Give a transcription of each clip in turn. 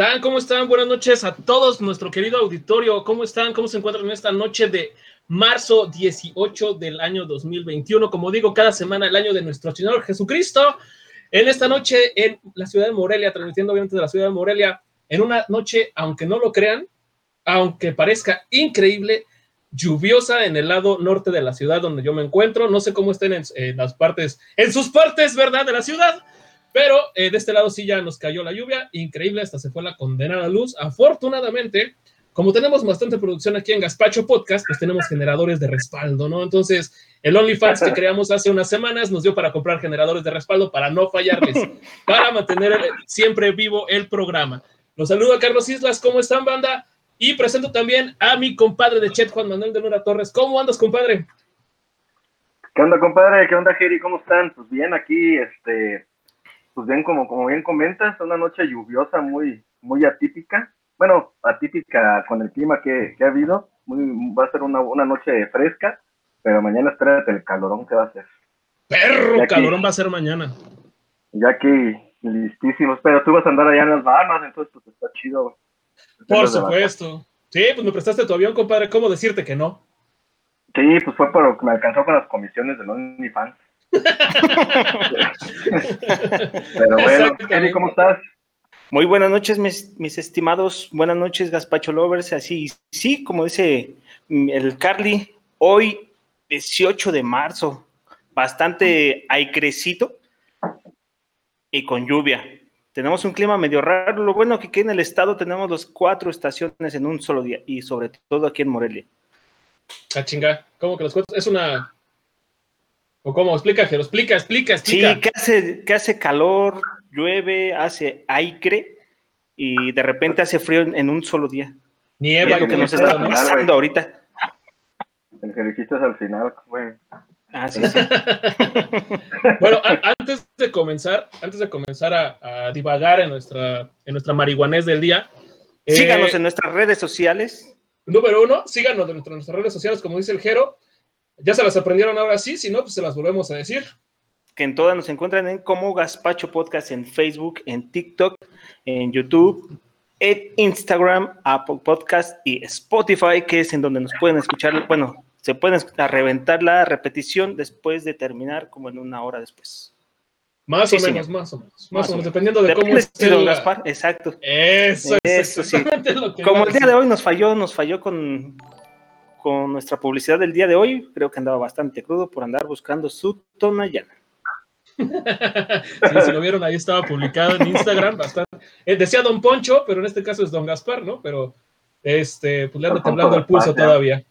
¿Cómo están? ¿Cómo están? Buenas noches a todos, nuestro querido auditorio. ¿Cómo están? ¿Cómo se encuentran en esta noche de marzo 18 del año 2021? Como digo, cada semana el año de nuestro Señor Jesucristo. En esta noche en la ciudad de Morelia, transmitiendo obviamente de la ciudad de Morelia, en una noche, aunque no lo crean, aunque parezca increíble, lluviosa en el lado norte de la ciudad donde yo me encuentro. No sé cómo estén en, en las partes, en sus partes, ¿verdad? De la ciudad. Pero eh, de este lado sí ya nos cayó la lluvia, increíble, hasta se fue la condenada luz. Afortunadamente, como tenemos bastante producción aquí en Gaspacho Podcast, pues tenemos generadores de respaldo, ¿no? Entonces, el OnlyFans que creamos hace unas semanas nos dio para comprar generadores de respaldo para no fallarles, para mantener siempre vivo el programa. Los saludo a Carlos Islas, ¿cómo están, banda? Y presento también a mi compadre de chat, Juan Manuel de Nora Torres. ¿Cómo andas, compadre? ¿Qué onda, compadre? ¿Qué onda, Jerry? ¿Cómo están? Pues bien, aquí, este, pues bien, como, como bien comentas, una noche lluviosa muy, muy atípica. Bueno, atípica con el clima que, que ha habido. Muy, va a ser una, una, noche fresca, pero mañana espérate el calorón que va a ser. Perro, calorón va a ser mañana. Ya que listísimos, pero tú vas a andar allá en las Bahamas, entonces pues está chido. Por supuesto. Sí, pues me prestaste tu avión, compadre. ¿Cómo decirte que no? Sí, pues fue por que me alcanzó con las comisiones del OnlyFans. Pero bueno, Kelly, ¿cómo estás? Muy buenas noches, mis, mis, estimados. Buenas noches, Gaspacho Lovers. Así, sí, como dice el Carly, hoy, 18 de marzo, bastante aicrecito y con lluvia. Tenemos un clima medio raro. Lo bueno que aquí en el estado tenemos las cuatro estaciones en un solo día y sobre todo aquí en Morelia. Ah, chinga. ¿Cómo que las cuatro? Es una ¿O cómo? Explica, Jero, explica, explica, explica. Sí, que hace, que hace calor, llueve, hace aire y de repente hace frío en, un solo día. Nieva. Es lo que nos está pasando ahorita. El que dijiste es al final, güey. Ah, sí, sí. bueno, antes de comenzar, antes de comenzar a, a, divagar en nuestra, en nuestra marihuanés del día. Síganos eh, en nuestras redes sociales. Número uno, síganos en nuestras redes sociales, como dice el Jero. Ya se las aprendieron ahora sí, si no, pues se las volvemos a decir. Que en todas nos encuentran en como Gaspacho Podcast en Facebook, en TikTok, en YouTube, en Instagram, Apple Podcast y Spotify, que es en donde nos pueden escuchar, bueno, se pueden reventar la repetición después de terminar, como en una hora después. Más o menos, más o menos, más, o menos, dependiendo de cómo esté don Gaspar, exacto. Eso, Eso sí. Como el día de hoy nos falló, nos falló con con nuestra publicidad del día de hoy. Creo que andaba bastante crudo por andar buscando su tonallana. sí, si lo vieron, ahí estaba publicado en Instagram, bastante. Eh, decía Don Poncho, pero en este caso es Don Gaspar, ¿no? Pero este, pues le anda temblando el pulso todavía.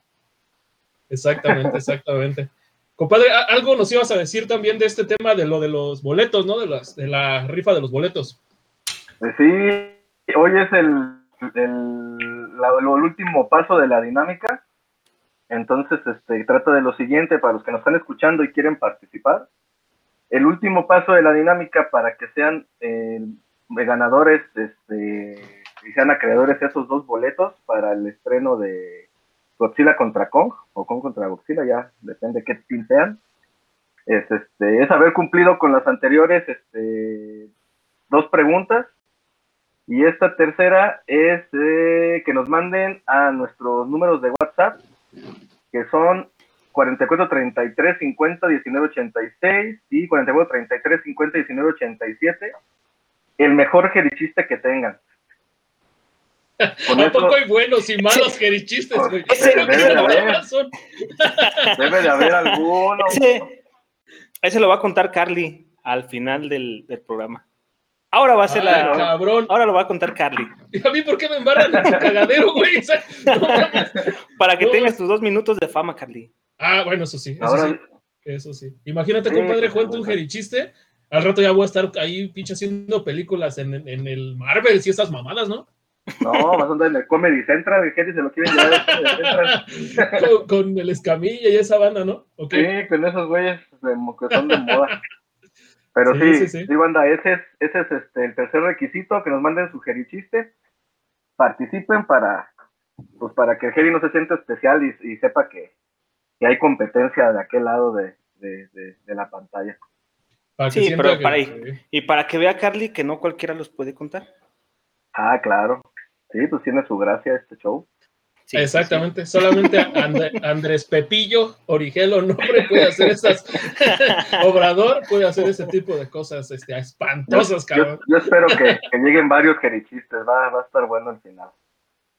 Exactamente, exactamente. Compadre, algo nos ibas a decir también de este tema de lo de los boletos, ¿no? De, las, de la rifa de los boletos. Pues sí, hoy es el, el, la, el último paso de la dinámica entonces, este, trata de lo siguiente, para los que nos están escuchando y quieren participar, el último paso de la dinámica para que sean eh, ganadores este, y sean acreedores de esos dos boletos para el estreno de Godzilla contra Kong o Kong contra Godzilla, ya depende qué team sean, es, este, es haber cumplido con las anteriores este, dos preguntas. Y esta tercera es eh, que nos manden a nuestros números de WhatsApp que son 44 33 50 19 86 y 44 33 50 19 87 el mejor jericiste que tengan. Con ¿A poco hay buenos y malos jerichistes, güey? Debe, de haber, debe de haber alguno. Ese, ese, lo va a contar Carly al final del, del programa. Ahora va a ser la. Cabrón. Ahora lo va a contar Carly. ¿Y a mí por qué me embarran en su cagadero, güey? Para que tengas tus dos minutos de fama, Carly. Ah, bueno, eso sí. Eso Ahora... sí. Eso sí. Imagínate, compadre, cuenta un jerichiste. Al rato ya voy a estar ahí, pinche, haciendo películas en, en el Marvel y esas mamadas, ¿no? No, vas a andar en el Comedy Central, el gente se lo quieren llevar con, con, el Escamilla y esa banda, ¿no? Okay. Sí, con esos güeyes que son de moda. Pero sí, sí, sí, banda, ese es, ese es este, el tercer requisito, que nos manden su chiste, participen para, pues para que el Geri no se sienta especial y, sepa que, hay competencia de aquel lado de, la pantalla. sí, pero para, y, para que vea Carly que no cualquiera los puede contar. Ah, claro. Sí, pues tiene su gracia este show. Sí, Exactamente, sí. solamente And Andrés Pepillo Origelo nombre puede hacer esas, Obrador puede hacer ese tipo de cosas este, espantosas, yo, cabrón. Yo, yo espero que, que, lleguen varios jerichistes, va, va a estar bueno el final.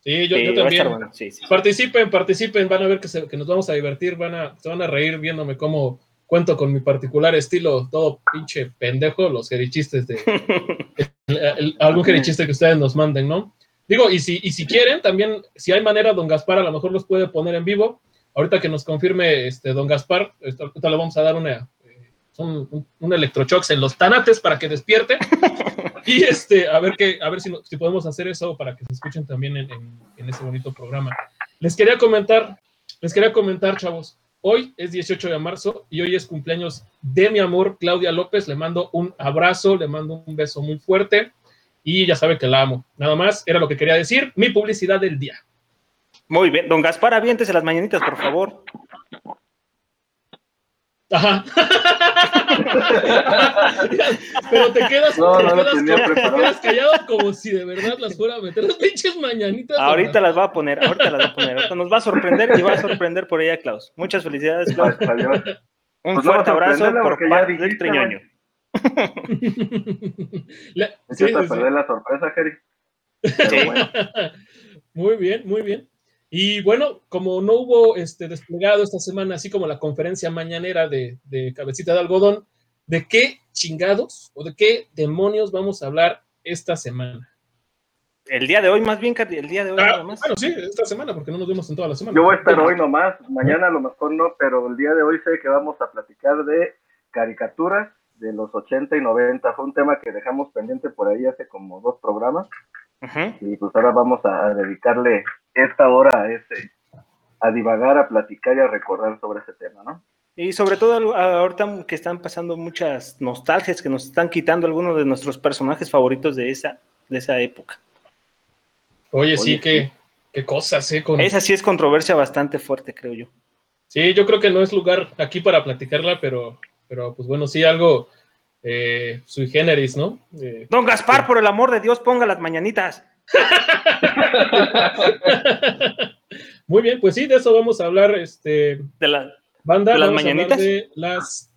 Sí, yo, yo también. Bueno. Participen, participen, van a ver que, se, que, nos vamos a divertir, van a, se van a reír viéndome cómo cuento con mi particular estilo, todo pinche pendejo, los jerichistes de el, el, algún jerichiste que ustedes nos manden, ¿no? Digo, y si, y si quieren, también, si hay manera, don Gaspar a lo mejor los puede poner en vivo. Ahorita que nos confirme este, don Gaspar, ahorita le vamos a dar una, un, un, un electrochox en los tanates para que despierte. y este, a ver, que, a ver si, si podemos hacer eso para que se escuchen también en, en, en ese bonito programa. Les quería comentar, les quería comentar, chavos. Hoy es 18 de marzo y hoy es cumpleaños de mi amor, Claudia López. Le mando un abrazo, le mando un beso muy fuerte y ya sabe que la amo. Nada más, era lo que quería decir, mi publicidad del día. Muy bien, don Gaspar, aviéntese las mañanitas, por favor. Ajá. Pero te quedas, No, te, no quedas te callado como si de verdad las fuera a meter las pinches mañanitas. Ahorita las va a poner, ahorita las va a poner. Ahorita nos va a sorprender y va a sorprender por ella, Klaus. Muchas felicidades, Klaus. Un Pues fuerte abrazo por parte del triñoño. La- sí, sí, la sorpresa, Jerry. Bueno, Muy bien, muy bien. Y bueno, como no hubo este desplegado esta semana, así como la conferencia mañanera de, de Cabecita de Algodón, ¿de qué chingados o de qué demonios vamos a hablar esta semana? El día de hoy, más bien, el día de hoy Ah, nada más. bueno, sí, esta semana, porque no nos vemos en toda la semana. yo voy a estar hoy nomás, mañana a lo mejor no, pero el día de hoy sé que vamos a platicar de caricaturas de los 80 y 90. Fue un tema que dejamos pendiente por ahí hace como dos programas y pues ahora vamos a, a dedicarle esta hora a ese, a divagar, a platicar y a recordar sobre ese tema, ¿no? Y sobre todo ahorita que están pasando muchas nostalgias que nos están quitando algunos de nuestros personajes favoritos de esa, de esa época. Oye, sí, Oye, qué, qué cosas, ¿eh? Con... Esa sí es controversia bastante fuerte, creo yo. Sí, yo creo que no es lugar aquí para platicarla, pero, pero pues bueno, sí, algo eh, sui generis, ¿no? Eh, Don Gaspar, por el amor de Dios, ponga las mañanitas. Muy bien, pues sí, de eso vamos a hablar, este, De la- banda. ¿De las mañanitas? de las...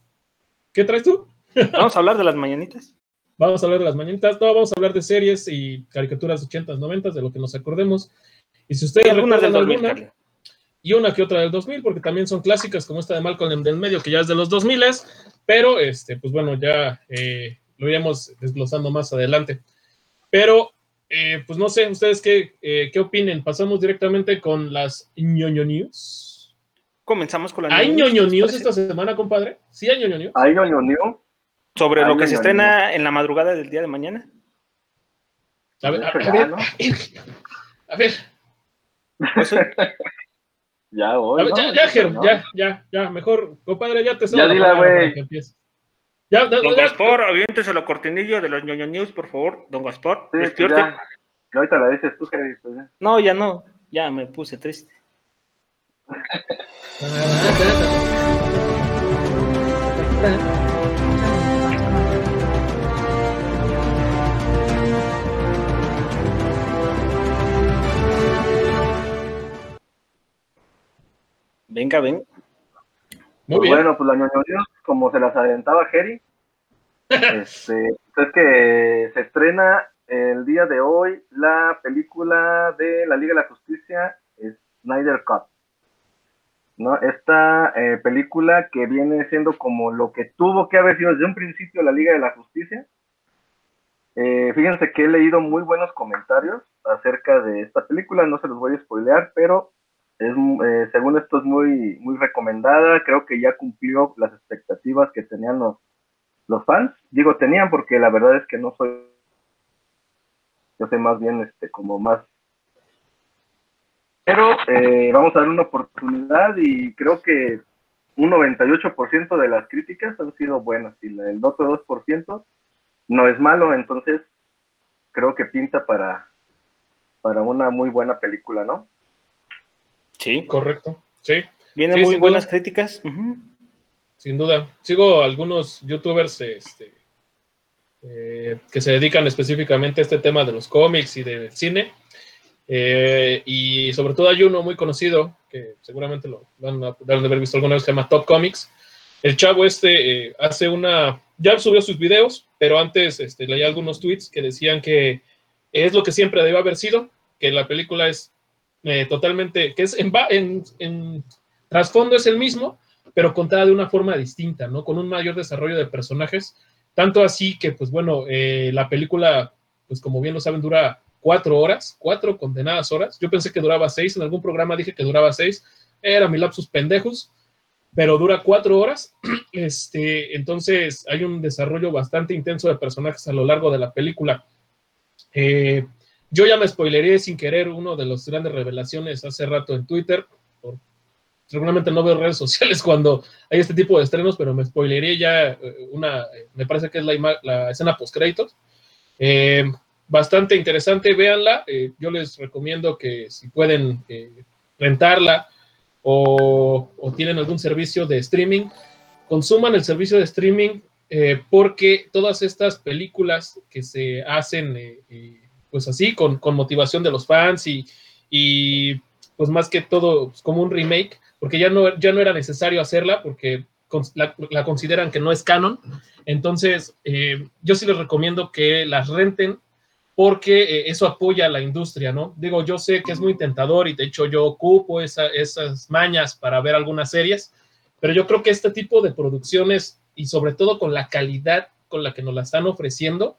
¿Qué traes tú? Vamos a hablar de las mañanitas. Vamos a hablar de las mañanitas, no, vamos a hablar de series y caricaturas 80s, 90s, de lo que nos acordemos. Y si ustedes Algunas del recuerdan 2000, alguna, y una que otra del 2000, porque también son clásicas, como esta de Malcolm del medio, que ya es de los 2000, pero este, pues bueno, ya eh, lo iremos desglosando más adelante. Pero, eh, pues no sé, ustedes qué, eh, qué opinen. Pasamos directamente con las ñoño news. Comenzamos con la ¿Hay news, ñoño ¿les news parece? esta semana, compadre? ¿Sí hay ñoño news? Ahí ñoño ño. Sobre lo que se ñoño, estrena en la madrugada del día de mañana. A ver, a, a Ya, ver, a ver, Ya a hoy, ver, ¿no? ya, ya, Ger, ¿No? ya, ya, ya, mejor, compadre, ya te cedo Ya la dila, güey. Ya, ya, Don ya, Gaspar, aviéntese la cortinilla de los ñoño news, por favor. Don Gaspar, Sí, pues ahorita la dices tú, Jerry. pues ya. No, ya no. Ya me puse triste. Venga, ven. Muy Pues bien. bueno, pues la ñoño News, como se las adelantaba Jerry, este, es que se estrena el día de hoy la película de la Liga de la Justicia, Snyder Cut. ¿No? Esta eh, película que viene siendo como lo que tuvo que haber sido desde un principio la Liga de la Justicia. Eh, fíjense que he leído muy buenos comentarios acerca de esta película, no se los voy a spoilear, pero es, eh, según esto es muy, muy recomendada, creo que ya cumplió las expectativas que tenían los, los fans. Digo tenían porque la verdad es que no soy, yo soy más bien este como más... Pero eh, vamos a dar una oportunidad y creo que un 98% de las críticas han sido buenas y la- el otro 2% no es malo, entonces creo que pinta para, para una muy buena película, ¿no? Sí. Correcto, sí, Vienen Sí, muy buenas duda. críticas. Sin duda. Sigo algunos youtubers este, eh, que se dedican específicamente a este tema de los cómics y de cine. Eh, y sobre todo hay uno muy conocido, que seguramente lo a, de haber visto alguna vez, se llama Top Comics. El chavo este eh, hace una, ya subió sus videos, pero antes este, leía algunos tweets que decían que es lo que siempre debe haber sido, que la película es totalmente, que es en, en, en trasfondo es el mismo, pero contada de una forma distinta, ¿no? Con un mayor desarrollo de personajes, tanto así que, pues bueno, eh, la película, pues como bien lo saben, dura cuatro horas, cuatro condenadas horas. Yo pensé que duraba seis, en algún programa dije que duraba seis, era mi lapsus pendejos, pero dura cuatro horas. Este, entonces hay un desarrollo bastante intenso de personajes a lo largo de la película. Eh, yo ya me spoileré sin querer uno de los grandes revelaciones hace rato en Twitter, seguramente no veo redes sociales cuando hay este tipo de estrenos, pero me spoileré ya eh, una, me parece que es la, escena post créditos. Eh, bastante interesante, véanla. Eh, yo les recomiendo que si pueden rentarla o, tienen algún servicio de streaming, consuman el servicio de streaming porque todas estas películas que se hacen, pues así, con, motivación de los fans y, y pues más que todo pues como un remake, porque ya no, ya no era necesario hacerla porque la, consideran que no es canon. Entonces, eh, yo sí les recomiendo que las renten porque eh, eso apoya a la industria, ¿no? Digo, yo sé que es muy tentador y de hecho yo ocupo esa, esas mañas para ver algunas series, pero yo creo que este tipo de producciones y sobre todo con la calidad con la que nos la están ofreciendo,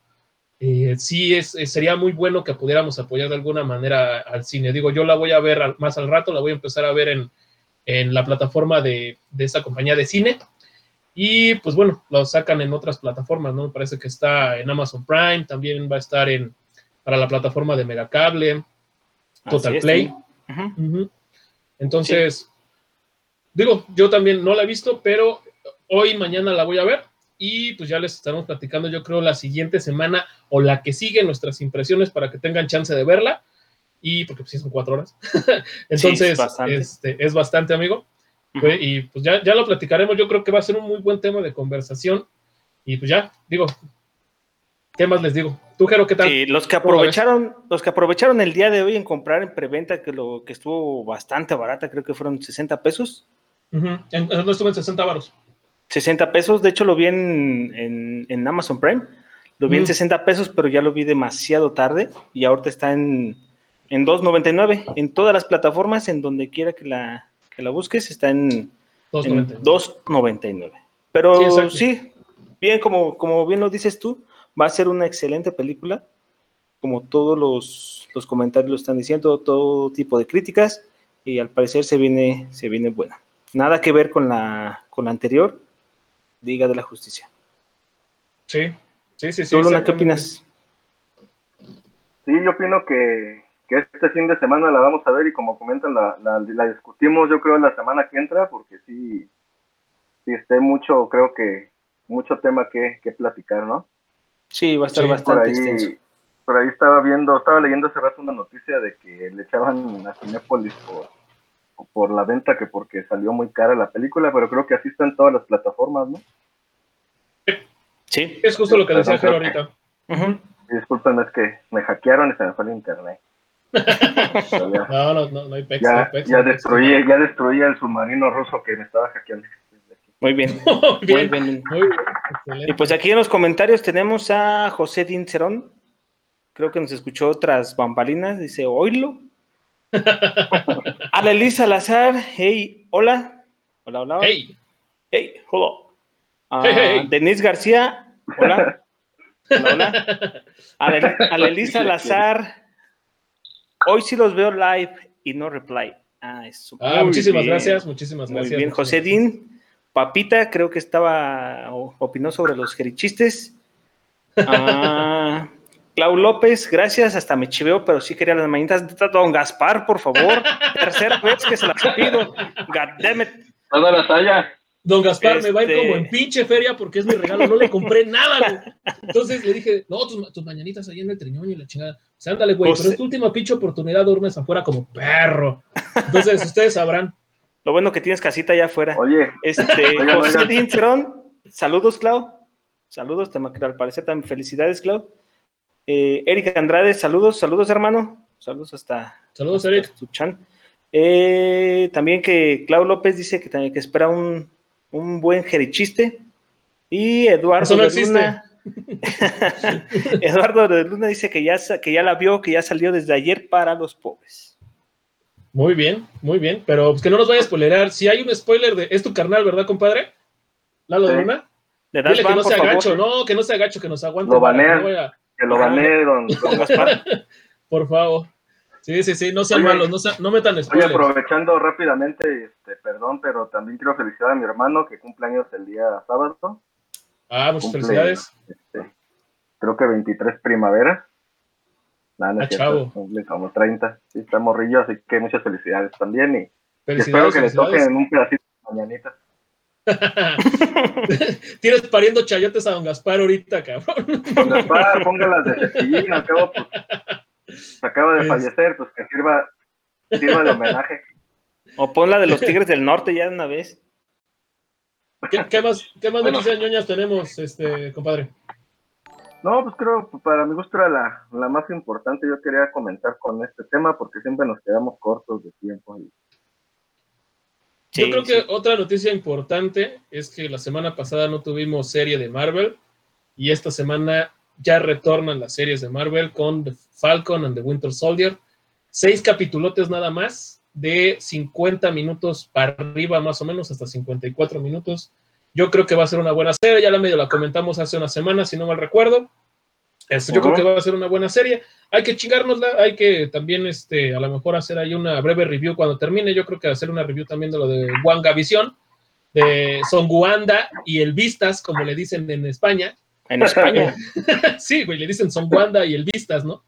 eh, sí es, sería muy bueno que pudiéramos apoyar de alguna manera al cine. Digo, yo la voy a ver más al rato, la voy a empezar a ver en, en la plataforma de, de esa compañía de cine. Y pues bueno, lo sacan en otras plataformas, ¿no? Parece que está en Amazon Prime, también va a estar en para la plataforma de Megacable, Total Play. Entonces, digo, yo también no la he visto, pero hoy, mañana la voy a ver y pues ya les estaremos platicando, yo creo, la siguiente semana o la que sigue nuestras impresiones para que tengan chance de verla y porque pues sí son cuatro horas. Entonces, es, bastante. Este, es bastante, amigo. Y pues ya, ya lo platicaremos, yo creo que va a ser un muy buen tema de conversación. Y pues ya, digo, ¿qué más les digo? Tú, Jero, ¿qué tal? Sí, los que aprovecharon, los que aprovecharon el día de hoy en comprar en preventa, que lo que estuvo bastante barata, creo que fueron 60 pesos. Uh -huh. en, no estuvo en 60 baros. 60 pesos, de hecho lo vi en, en, en Amazon Prime, lo vi uh -huh. en 60 pesos, pero ya lo vi demasiado tarde y ahorita está en en 2.99 en todas las plataformas en donde quiera que la, que la busques está en 2.99 pero sí, sí, bien como, como bien lo dices tú va a ser una excelente película como todos los, los comentarios lo están diciendo todo tipo de críticas y al parecer se viene se viene buena. Nada que ver con la con la anterior Liga de la Justicia. Sí sí sí, sí Luna, ¿qué opinas? Sí, yo opino que que este fin de semana la vamos a ver y como comentan la, la, la discutimos yo creo la semana que entra porque sí, sí esté mucho, creo que mucho tema que, que platicar, ¿no? Sí, va a estar sí, bastante por ahí, extenso. Por ahí estaba viendo, estaba leyendo hace rato una noticia de que le echaban a Cinépolis por, por la venta que porque salió muy cara la película, pero creo que así está en todas las plataformas, ¿no? Sí. Es justo lo que decía Jero ahorita. Uh -huh. Disculpen, es que me hackearon y se me fue el internet no, no, no, no hay pex, ya, no hay pex, ya, no hay pex. destruí, ya destruí el submarino ruso que me estaba hackeando. Muy bien. Muy bien, Muy bien. muy bien, excelente. Y pues aquí en los comentarios tenemos a José Dincerón. Creo que nos escuchó otras bambalinas. Dice, oílo. a la Elisa Lazar. Hey, hola. Hola, hola. Hey, Hey, hola. Ah, Hey, hey. Denise García. Hola. Hola, hola. A la, a la Elisa Lazar. Hoy sí los veo live y no reply. Ah, eso. ah, muchísimas bien. gracias, muchísimas Muy gracias. bien, José Din. Papita, creo que estaba, opinó sobre los jerichistes. Ah, Clau López, gracias, hasta me chiveo, pero sí quería las mañanitas. Don Gaspar, por favor, tercera vez que se las pido. God damn it. Toda la talla. Don Gaspar me va a ir Este- como en pinche feria porque es mi regalo, no le compré nada, güey. Entonces le dije, no, tus, tus mañanitas ahí en el triñón y la chingada. O sea, ándale, güey, Pues, pero es tu última pinche oportunidad, duermes afuera como perro. Entonces, ustedes sabrán. Lo bueno que tienes casita allá afuera. Oye, Este, José oigan. Din Cerón, saludos, Clau. Saludos, al parecer también felicidades, Clau. Eh, Eric Andrade, saludos, saludos, hermano. Saludos hasta. Saludos, Eric. Eh, también que Clau López dice que, que espera un, un buen jerichiste. Y Eduardo de Luna. Eduardo de Luna dice que ya, que ya la vio, que ya salió desde ayer para los pobres. Muy bien, muy bien. Pero pues, que no nos vaya a spoilerar. Si hay un spoiler de. Es tu carnal, ¿verdad, compadre? Lalo de Luna. Dile que no se agacho, no, que no se agacho, que nos aguante. Lo Que lo banee, don, Por favor. Sí, sí, sí, no sean malos, no, no metan spoilers. Oye, aprovechando rápidamente, este, perdón, pero también quiero felicitar a mi hermano que cumple años el día sábado. Ah, muchas felicidades. Este, creo que 23 primaveras. Nada, no ah, chavo. Cumple como 30. Sí, está morrillo, así que muchas felicidades también. Y, espero que le toquen un pedacito de mañanita. Tienes pariendo chayotes a don Gaspar ahorita, cabrón. Don Gaspar, póngalas de cepillín, al cabo, pues, acaba de fallecer, pues que sirva, sirva de homenaje. O ponla de los Tigres del Norte ya de una vez. ¿Qué, más, qué más noticias ñoñas tenemos, este, compadre? No, pues creo, para mi gusto era la, la, más importante. Yo quería comentar con este tema porque siempre nos quedamos cortos de tiempo. Y yo creo que otra noticia importante es que la semana pasada no tuvimos serie de Marvel y esta semana ya retornan las series de Marvel con The Falcon and the Winter Soldier. Seis capitulotes nada más de 50 minutos para arriba más o menos, hasta 54 minutos. Yo creo que va a ser una buena serie, ya la medio la comentamos hace una semana, si no mal recuerdo. Yo creo que va a ser una buena serie. Hay que chingárnosla, hay que también este, a lo mejor hacer ahí una breve review cuando termine. Yo creo que hacer una review también de lo de Wanga Visión, de Songuanda y el Vistas, como le dicen en España. En España. sí, güey, le dicen Songuanda y el Vistas, ¿no?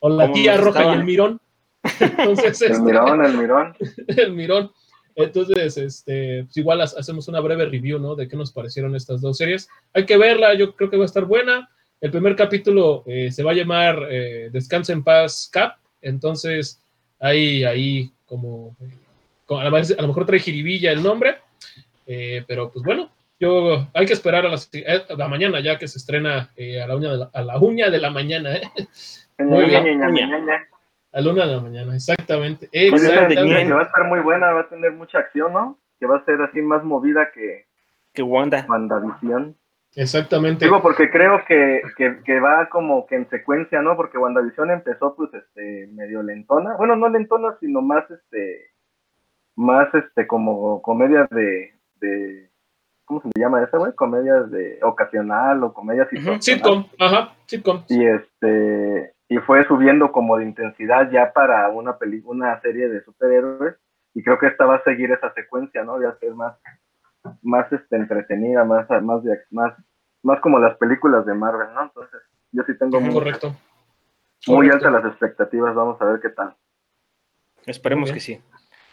O la tía roja y el mirón. Entonces, el este, mirón, el mirón. el mirón. Entonces, este, pues igual hacemos una breve review, ¿no? De qué nos parecieron estas dos series. Hay que verla, yo creo que va a estar buena. El primer capítulo eh, se va a llamar eh, Descansa en Paz Cap, entonces hay ahí como, a, lo mejor trae jiribilla el nombre, eh, pero pues bueno, yo hay que esperar a, la mañana ya que se estrena a, la uña de la, a la uña de la mañana. Muy bien. A la una de la mañana, exactamente. Pues exactamente. va a estar muy buena, va a tener mucha acción, ¿no? Que va a ser así más movida que, que Wanda. WandaVision. Exactamente. Digo, porque creo que, que, va como que en secuencia, ¿no? Porque WandaVision empezó, pues, este, medio lentona. Bueno, no lentona, sino más, este, más, este, como comedia de, de ¿cómo se le llama esa, güey? Comedia de ocasional o comedia Sitcom, ajá, sitcom. Y este, y fue subiendo como de intensidad ya para una película, una serie de superhéroes. Y creo que esta va a seguir esa secuencia, ¿no? De hacer más más este, entretenida, más, más, más, más como las películas de Marvel, ¿no? Entonces, yo sí tengo muy, Correcto. muy altas las expectativas, vamos a ver qué tal. Esperemos que sí.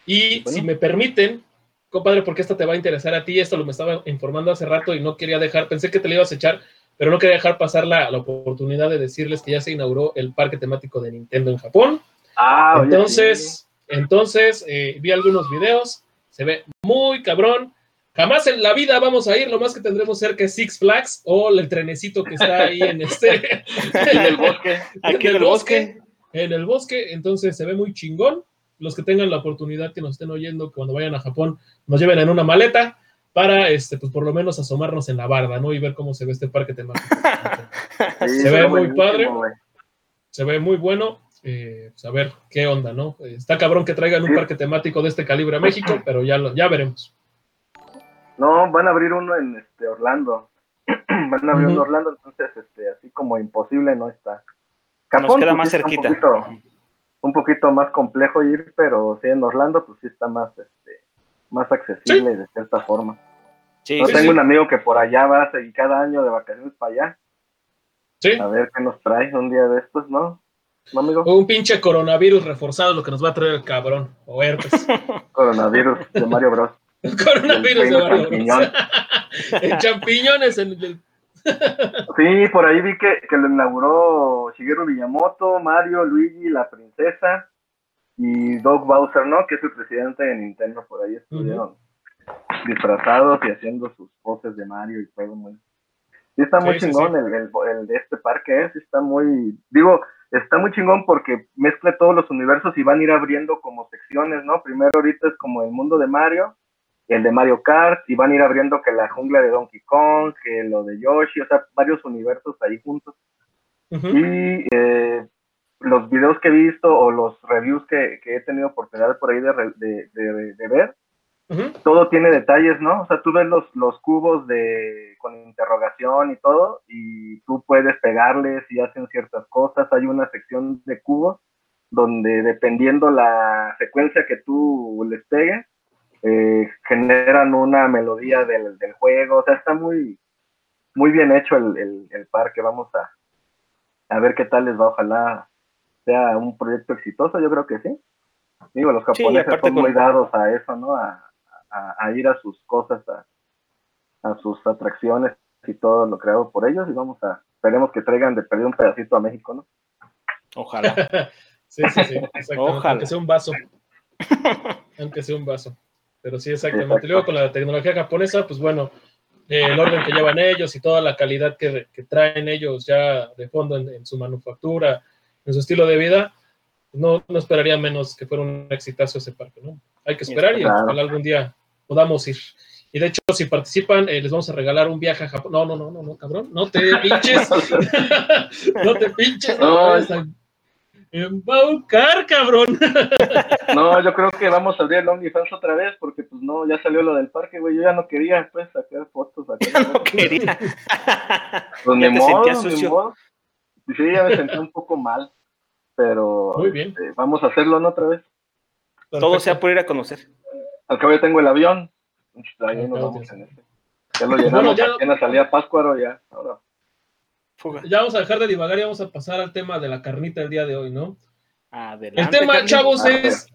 Y si me permiten, compadre, porque esta te va a interesar a ti, esto lo me estaba informando hace rato y no quería dejar, pensé que te lo ibas a echar, pero no quería dejar pasar la, la oportunidad de decirles que ya se inauguró el parque temático de Nintendo en Japón. Ah, entonces, entonces eh, vi algunos videos, se ve muy cabrón. Jamás en la vida vamos a ir, lo más que tendremos cerca es Six Flags o el trenecito que está ahí en este. en el bosque. Aquí en el bosque. En el bosque, entonces se ve muy chingón. Los que tengan la oportunidad que nos estén oyendo, cuando vayan a Japón, nos lleven en una maleta para, este, pues por lo menos asomarnos en la barda, ¿no? Y ver cómo se ve este parque temático. se ve muy padre. Se ve muy bueno. Eh, pues a ver qué onda, ¿no? Está cabrón que traigan un parque temático de este calibre a México, pero ya, lo, ya veremos. No, van a abrir uno en este Orlando. van a abrir uno en Orlando, entonces este, así como imposible no está. Capón, Nos queda pues, más cerquita. Un poquito, más complejo ir, pero sí en Orlando pues sí está más este más accesible de cierta forma. Sí, Yo tengo un amigo que por allá va a seguir cada año de vacaciones para allá. Sí. A ver qué nos trae un día de estos, ¿no? ¿No, amigo? Un pinche coronavirus reforzado lo que nos va a traer el cabrón. O herpes. coronavirus de Mario Bros. Coronavirus de en champiñones. En el... sí, por ahí vi que, que lo inauguró Shigeru Miyamoto, Mario, Luigi, la princesa y Doug Bowser, ¿no? Que es el presidente de Nintendo. Por ahí estuvieron disfrazados y haciendo sus poses de Mario y todo muy, Sí, está muy Sí, sí, chingón El, el, el de este parque, ¿eh? Sí está muy, digo, está muy chingón porque mezcla todos los universos y van a ir abriendo como secciones, ¿no? Primero ahorita es como el mundo de Mario, el de Mario Kart, y van a ir abriendo que la jungla de Donkey Kong, que lo de Yoshi, o sea, varios universos ahí juntos. Y eh, los videos que he visto o los reviews que, que he tenido oportunidad por ahí de, re- de, de- de ver, Todo tiene detalles, ¿no? O sea, tú ves los, los cubos de con interrogación y todo, y tú puedes pegarles y hacen ciertas cosas. Hay una sección de cubos donde dependiendo la secuencia que tú les pegues, eh, generan una melodía del, del juego. O sea, está muy, muy bien hecho el, el, el parque. Vamos a, a ver qué tal les va. Ojalá sea un proyecto exitoso. Yo creo que sí. Digo, los japoneses son muy dados a eso, ¿no? A, a, a ir a sus cosas, a, a sus atracciones y todo lo creado por ellos. Y vamos a, esperemos que traigan de perder un pedacito a México, ¿no? Ojalá. Sí, sí, sí. Ojalá. Aunque sea un vaso. Aunque sea un vaso. Pero sí, exactamente. Exacto. Luego con la tecnología japonesa, pues bueno, eh, el orden que llevan ellos y toda la calidad que, que traen ellos ya de fondo en, en su manufactura, en su estilo de vida, no, no esperaría menos que fuera un exitazo ese parque, ¿no? Hay que esperar y ojalá algún día podamos ir. Y de hecho, si participan, eh, les vamos a regalar un viaje a Japón. No, no, no, no, no, cabrón, no te pinches. no te pinches. No. Embaucar, cabrón. No, yo creo que vamos a abrir el OnlyFans otra vez porque pues no, ya salió lo del parque, güey. Yo ya no quería pues sacar fotos. Sacar no quería. Pues Ya ni te modo, sentías ni sucio. modo. Sí, ya me sentí un poco mal, pero Muy bien. este, vamos a hacerlo ¿no? otra vez. Todo sea por ir a conocer. Al cabo ya tengo el avión. Ahí nos claro, vamos sí. en este. Ya lo llenamos, Bueno, ya- apenas salía Páscuaro ya. Ahora. Fuga. Ya vamos a dejar de divagar y vamos a pasar al tema de la carnita del día de hoy, ¿no? Adelante. El tema, chavos, Ah, es,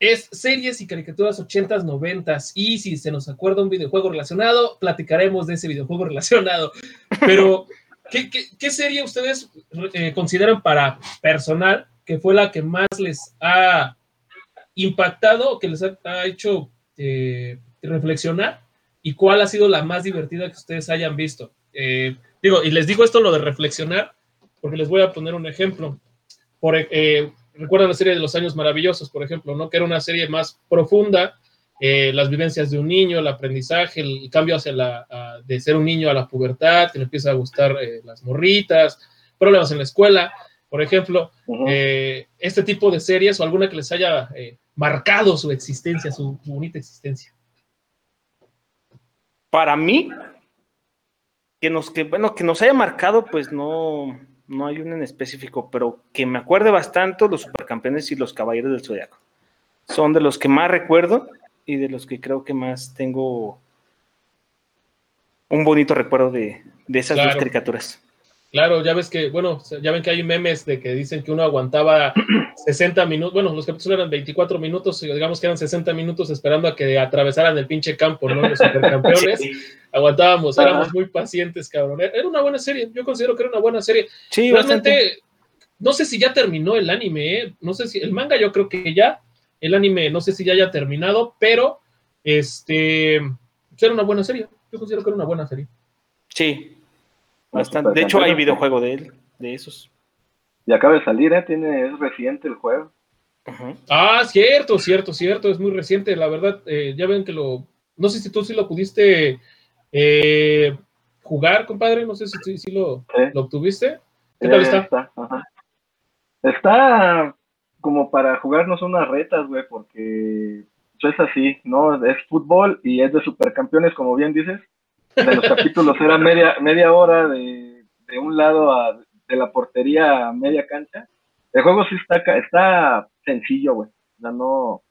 es series y caricaturas 80s, 90s. Y si se nos acuerda un videojuego relacionado, platicaremos de ese videojuego relacionado. Pero, ¿qué, serie ustedes eh, consideran para personal que fue la que más les ha impactado, que les ha, ha hecho eh, reflexionar? ¿Y cuál ha sido la más divertida que ustedes hayan visto? Eh, digo, y les digo esto lo de reflexionar, porque les voy a poner un ejemplo. Por, eh, recuerdan la serie de los años maravillosos, por ejemplo, ¿no? Que era una serie más profunda, eh, las vivencias de un niño, el aprendizaje, el cambio hacia la, a- de ser un niño a la pubertad, que le empieza a gustar eh, las morritas, problemas en la escuela, por ejemplo, eh, este tipo de series o alguna que les haya marcado su existencia, su bonita existencia. Para mí, que nos, que, bueno, que nos haya marcado, pues no, no hay uno en específico, pero que me acuerde bastante los supercampeones y los caballeros del zodiaco. Son de los que más recuerdo y de los que creo que más tengo un bonito recuerdo de, de esas Claro. dos caricaturas. Claro, ya ves que, bueno, ya ven que hay memes de que dicen que uno aguantaba 60 minutos, bueno, los capítulos eran 24 minutos, digamos que eran 60 minutos esperando a que atravesaran el pinche campo, ¿no? Los supercampeones. Sí, Aguantábamos, éramos muy pacientes, cabrón. Era una buena serie, yo considero que era una buena serie. sí, bastante. Realmente, no sé si ya terminó el anime, ¿eh? no sé si el manga yo creo que ya, el anime no sé si ya haya terminado, pero este pues era una buena serie. Yo considero que era una buena serie. Sí, bastante. De hecho, hay videojuego de él, de esos. Y acaba de salir, ¿eh? Tiene, es reciente el juego. Ah, cierto, cierto, cierto, es muy reciente, la verdad, eh, ya ven que lo, no sé si tú sí lo pudiste eh, jugar, compadre, no sé si, si, si lo, Sí. lo obtuviste. ¿Qué tal está? Ajá. Está como para jugarnos unas retas, güey, porque pues, es así, ¿no? Es fútbol y es de supercampeones, como bien dices. De los capítulos era media, media hora de, de un lado a, de la portería a media cancha. El juego sí está, está sencillo, güey. O sea, no,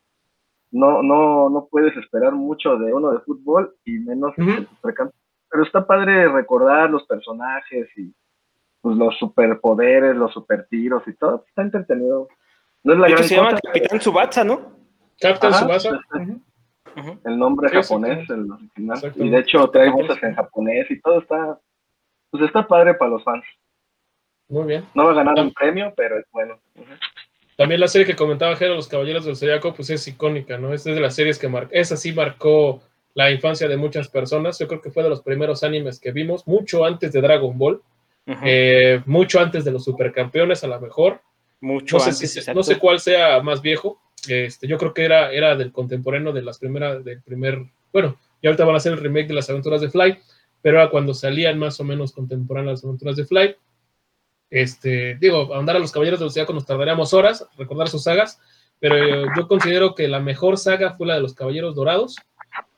no, no, no puedes esperar mucho de uno de fútbol y menos Ujú. de supercampeones. Pero está padre recordar los personajes y pues, los superpoderes, los supertiros y todo. Está entretenido. No es la De hecho, gran se llama cosa, Capitán Subatsa, ¿no? Captain Ajá, Subasa. el nombre Sí, japonés, el original. Y de hecho trae voces en japonés y todo está, pues está padre para los fans. Muy bien. No va a ganar un premio, pero es bueno. También la serie que comentaba Jero, Los Caballeros del Zodiaco, pues es icónica, ¿no? Es de las series que marcó, esa sí marcó la infancia de muchas personas. Yo creo que fue de los primeros animes que vimos, mucho antes de Dragon Ball, eh, mucho antes de los supercampeones, a lo mejor. Mucho no sé, antes, si- exacto. no sé cuál sea más viejo. Este, yo creo que era, era del contemporáneo de las primeras, del primer, bueno, y ahorita van a hacer el remake de las aventuras de Fly, pero era cuando salían más o menos contemporáneas las aventuras de Fly. Este, digo, ahondar a los Caballeros de los Zodiaco nos tardaríamos horas, recordar sus sagas, pero yo considero que la mejor saga fue la de los Caballeros Dorados.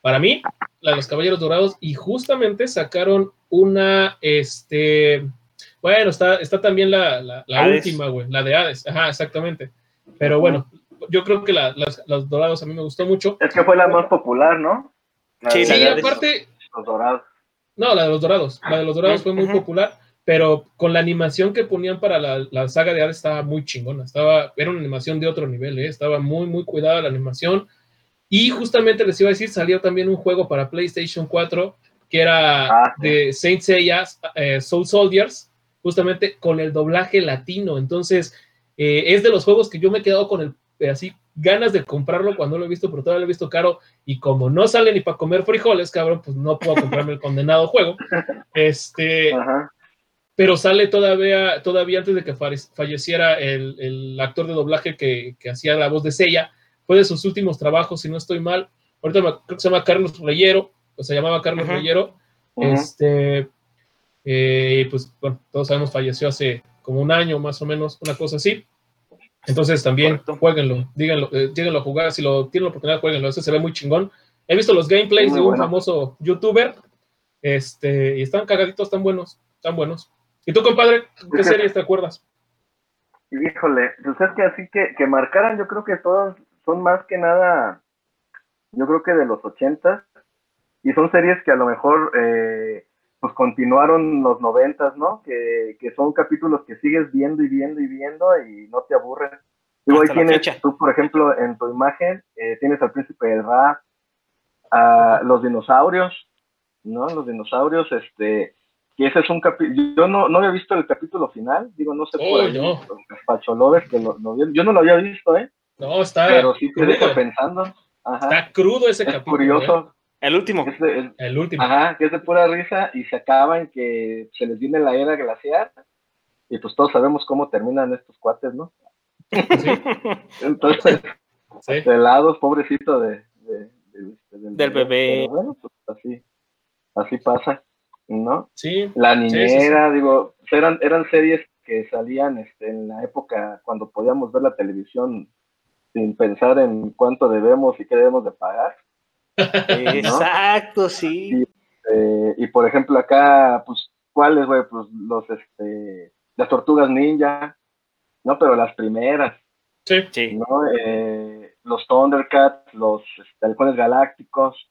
Para mí, la de los Caballeros Dorados, y justamente sacaron una, este, bueno, está, está también la, la, última, güey, la de Hades, ajá, exactamente. Pero bueno, yo creo que la, las, los Dorados a mí me gustó mucho. Es que fue la más popular, ¿no? La Sí, de la Sí, aparte, Los dorados. no, la de los Dorados, la de los Dorados fue muy popular, pero con la animación que ponían para la, la saga de Hades estaba muy chingona, estaba, era una animación de otro nivel, ¿eh? estaba muy, muy cuidada la animación. Y justamente les iba a decir, salió también un juego para PlayStation 4 que era Ah, sí. de Saint Seiya eh, Soul Soldiers, justamente con el doblaje latino. Entonces, eh, es de los juegos que yo me he quedado con el eh, así ganas de comprarlo cuando lo he visto, pero todavía lo he visto caro. Y como no sale ni para comer frijoles, cabrón, pues no puedo comprarme el condenado juego. Este, Ajá. pero sale todavía, todavía antes de que fa- falleciera el, el actor de doblaje que, que hacía la voz de Seiya. Fue de sus últimos trabajos, si no estoy mal. Ahorita me- creo que se llama Carlos Reyero, o se llamaba Carlos. Reyero. Este, eh, pues bueno, todos sabemos, falleció hace como un año más o menos, una cosa así. Entonces también Correcto. jueguenlo, díganlo, eh, díganlo a jugar, si lo tienen la oportunidad, jueguenlo, ese se ve muy chingón. He visto los gameplays Muy de un bueno. famoso youtuber, este, y están cagaditos, están buenos, están buenos. ¿Y tú, compadre, qué series te acuerdas? Híjole, pues es que así que, que marcaran, yo creo que todos son más que nada, yo creo que de los ochentas, y son series que a lo mejor eh, pues continuaron los noventas, ¿no? Que, que son capítulos que sigues viendo y viendo y viendo y no te aburren. Digo, ahí tienes, fecha. tú por ejemplo, en tu imagen, eh, tienes al príncipe de Ra, a los dinosaurios, ¿no? Los dinosaurios, este, que ese es un capítulo, yo no, no había visto el capítulo final, digo, no sé por Oh, ahí, no. los Gazpacho Lovers que lo, yo no lo había visto, ¿eh? No, está, Pero sí te deja pensando, ajá, está crudo ese es capítulo. curioso, El último. es de- es-. El último. ajá, que es de pura risa y se acaba en que se les viene la era glaciar y pues todos sabemos cómo terminan estos cuates, ¿no? Sí, Entonces, sí. helados, pobrecito de, de- de- de- Del bebé. Pero bueno, pues así, así pasa, ¿no? Sí, La sí, sí. niñera, digo, eran, eran series que salían este, en la época cuando podíamos ver la televisión sin pensar en cuánto debemos y qué debemos de pagar. Exacto, sí. Eh, y por ejemplo acá, pues, ¿cuáles, güey? Pues los, este, las tortugas ninja, ¿no? Pero las primeras, sí. Sí. ¿no? Eh, los Thundercats, los este, halcones galácticos,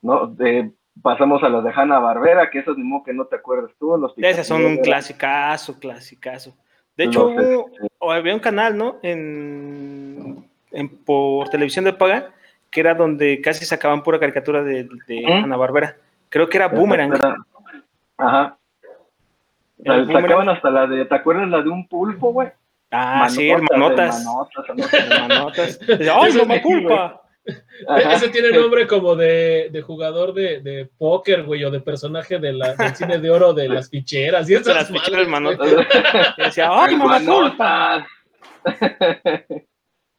¿no? De- pasamos a las de Hanna Barbera, que esas ni modo que no te acuerdas tú, los Esas son un clasicazo, clasicazo. De hecho, Los, hubo- este, había un canal, ¿no? En, en- por televisión de paga, que era donde casi sacaban pura caricatura de. Ana Barbera. Creo que era Boomerang. Era- Ajá. Boomerang. sacaban hasta la de, ¿te acuerdas la de un pulpo, güey? Ah, sí, Manotas, hermanotas. hermanotas, hermanotas. Hermanotas. ¡Ay, de aquí, culpa! Ajá. Ese tiene nombre como de, de jugador de, de póker, güey, o de personaje de la, del cine de oro de las ficheras y De esas las madres, ficheras, manotas. Y decía, ¡ay, mamá culpa!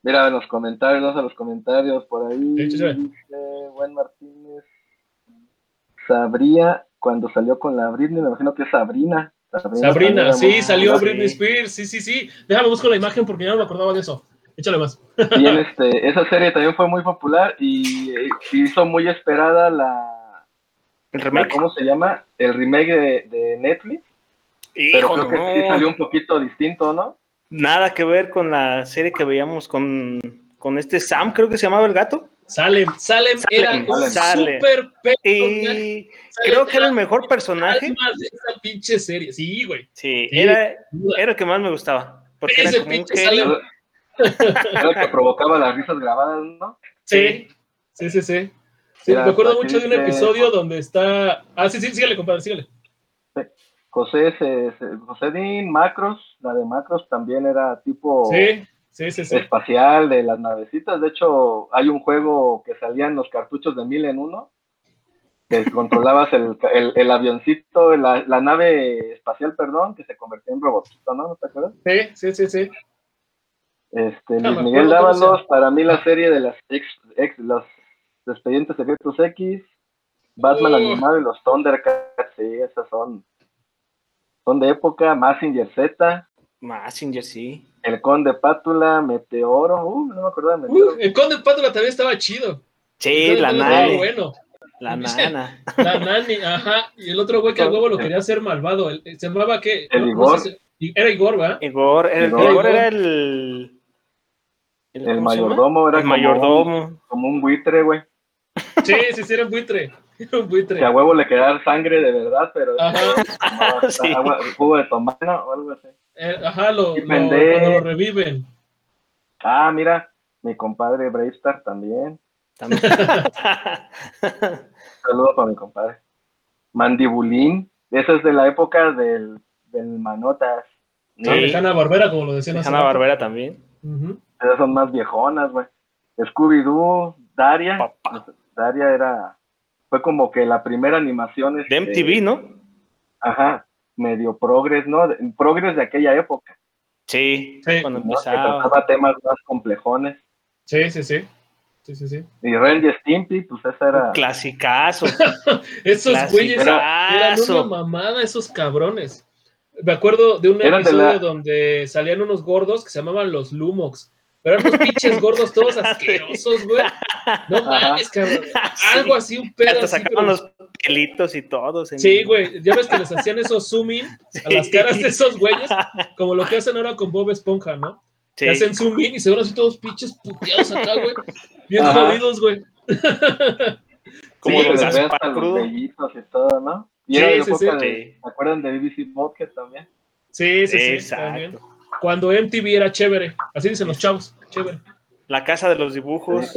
Mira en los comentarios, vamos a los comentarios por ahí. Sí, sí, sí. Dice Buen Martínez. Sabría cuando salió con la Britney, me imagino que es Sabrina. Sabrina, sí, muy- salió. Britney Spears, sí, sí, sí. Déjame buscar la imagen porque ya no me acordaba de eso. Échale más. Bien, este, esa serie también fue muy popular y eh, hizo muy esperada la, El remake. ¿cómo se llama? El remake de, de Netflix, pero creo que sí salió un poquito distinto, ¿no? Nada que ver con la serie que veíamos con, con este Sam, creo que se llamaba el gato. Salem, Salem, era Salem, un Salem. super. Y creo que era el mejor personaje. de esa pinche serie. Sí, güey. Sí, Sí. era, era el que más me gustaba. Porque era como un pinche genio. Salem. Era el que provocaba las risas grabadas, ¿no? Sí, sí, sí, sí. Sí, me acuerdo mucho de un episodio donde está. Ah, sí, sí, sígale, compadre, sígale. José, se- se- José Dean, Macros, la de Macros también era tipo Sí, sí, sí, sí. espacial de las navecitas. De hecho, hay un juego que salían los cartuchos de mil en uno que controlabas el, el, el avioncito, la, la, nave espacial, perdón, que se convertía en robotito, ¿no? ¿No te acuerdas? Sí, sí, sí, sí. Este, Luis Miguel Dávalos, para mí la serie de las ex, ex, los expedientes secretos X, Batman uh. animado y los Thundercats, sí, esas son, son de época, Massinger Z. Massinger, sí. El Conde Pátula, Meteoro, uh, no me acuerdo de Meteoro. Uh, el Conde Pátula también estaba chido. Sí, la nave. bueno. La nana. La nani, ajá. Y el otro güey que al huevo lo quería hacer malvado. Se llamaba que. El Igor. No sé, era Igor, ¿verdad? Igor, el, Igor. Igor era el. El, el mayordomo era el como, mayordomo. Un, como un buitre, güey. Sí, sí, sí, era un buitre. Un buitre. Que a huevo le quería dar sangre de verdad, pero. Ajá. sí. agua, jugo de tomana o algo así. Eh, ajá, lo, lo, cuando lo reviven. Ah, mira, mi compadre Bravestar también. También. Saludos para mi compadre. Mandibulín, esa es de la época del, del Manotas. Sí. Ah, de Hanna Barbera, como lo decían. Hanna Barbera también. Uh -huh. Esas son más viejonas, güey. Scooby-Doo, Daria. Papá. Daria era. Fue como que la primera animación. De MTV, ¿no? Ajá. Medio progres, ¿no? Progres de aquella época. Sí, sí. cuando ¿no? empezaba. Que trataba temas más complejones. Sí, sí, sí. Sí, sí, sí. Y Ren y Stimpy, pues esa era. Un clasicazo. esos güeyes eran una mamada, esos cabrones. Me acuerdo de un Eran de episodio la- donde salían unos gordos que se llamaban los Lumox. Pero eran unos pinches gordos todos asquerosos, güey. No mames, cabrón. Algo así, un pedo Hasta así. sacaban pero- los pelitos y todos. Sí, güey. Ya ves que les hacían esos zoom in a las caras de esos güeyes, como lo que hacen ahora con Bob Esponja, ¿no? Sí. Que hacen zoom in y se ven así todos pinches puteados acá, güey. Bien Ajá. jodidos, güey. Como Sí, los vellitos y todo, ¿no? Y Sí, era sí, época sí. de- ¿Se acuerdan de BBC Podcast también? Sí, sí, sí. Exacto. también. Cuando MTV era chévere. Así dicen los chavos, chévere. La casa de los dibujos.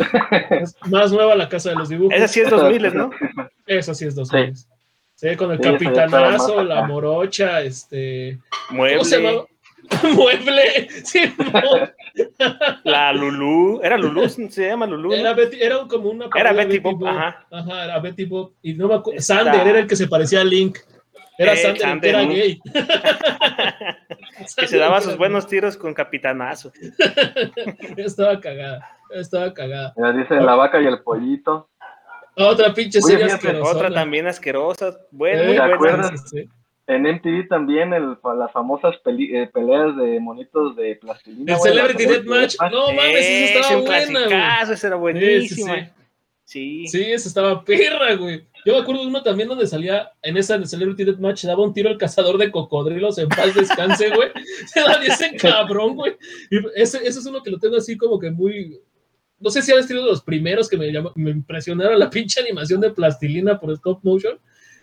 Es más nueva la casa de los dibujos. Esa sí es 2000, ¿no? Eso sí es 2000. Sí, con el Sí, esa capitanazo, la morocha, este. ¿Cómo se Mueble. llamaba? Mueble. Sí, no. La Lulú. ¿Era Lulú? ¿Se llama Lulú? Era, Betty, era como una. Era Betty Boop, ajá. Ajá, era Betty Boop. Y no me acuerdo. Sander era el que se parecía a Link. Era Eh, Sander, era gay. que se daba sus buenos tiros con capitanazo. Estaba cagada. Estaba cagada. Ya dicen la vaca y el pollito. Otra pinche Oye, serie fíjate, asquerosona. Otra también asquerosa. Bueno, Eh, muy ¿te buena. acuerdas? Sí, sí. En MTV también el, las famosas peli- eh, peleas de monitos de plastilina. El Celebrity Deathmatch. No mames, esa estaba buena, güey. esa era Sí, sí, buenísima. sí. Sí. Sí, esa estaba perra, güey. Yo me acuerdo de uno también donde salía en esa de Celebrity Deathmatch, daba un tiro al cazador de cocodrilos en paz descanse, güey. Se la ese cabrón, güey. Y ese, ese es uno que lo tengo así como que muy. No sé si ha sido de los primeros que me, llamó- me impresionaron la pinche animación de plastilina por stop motion.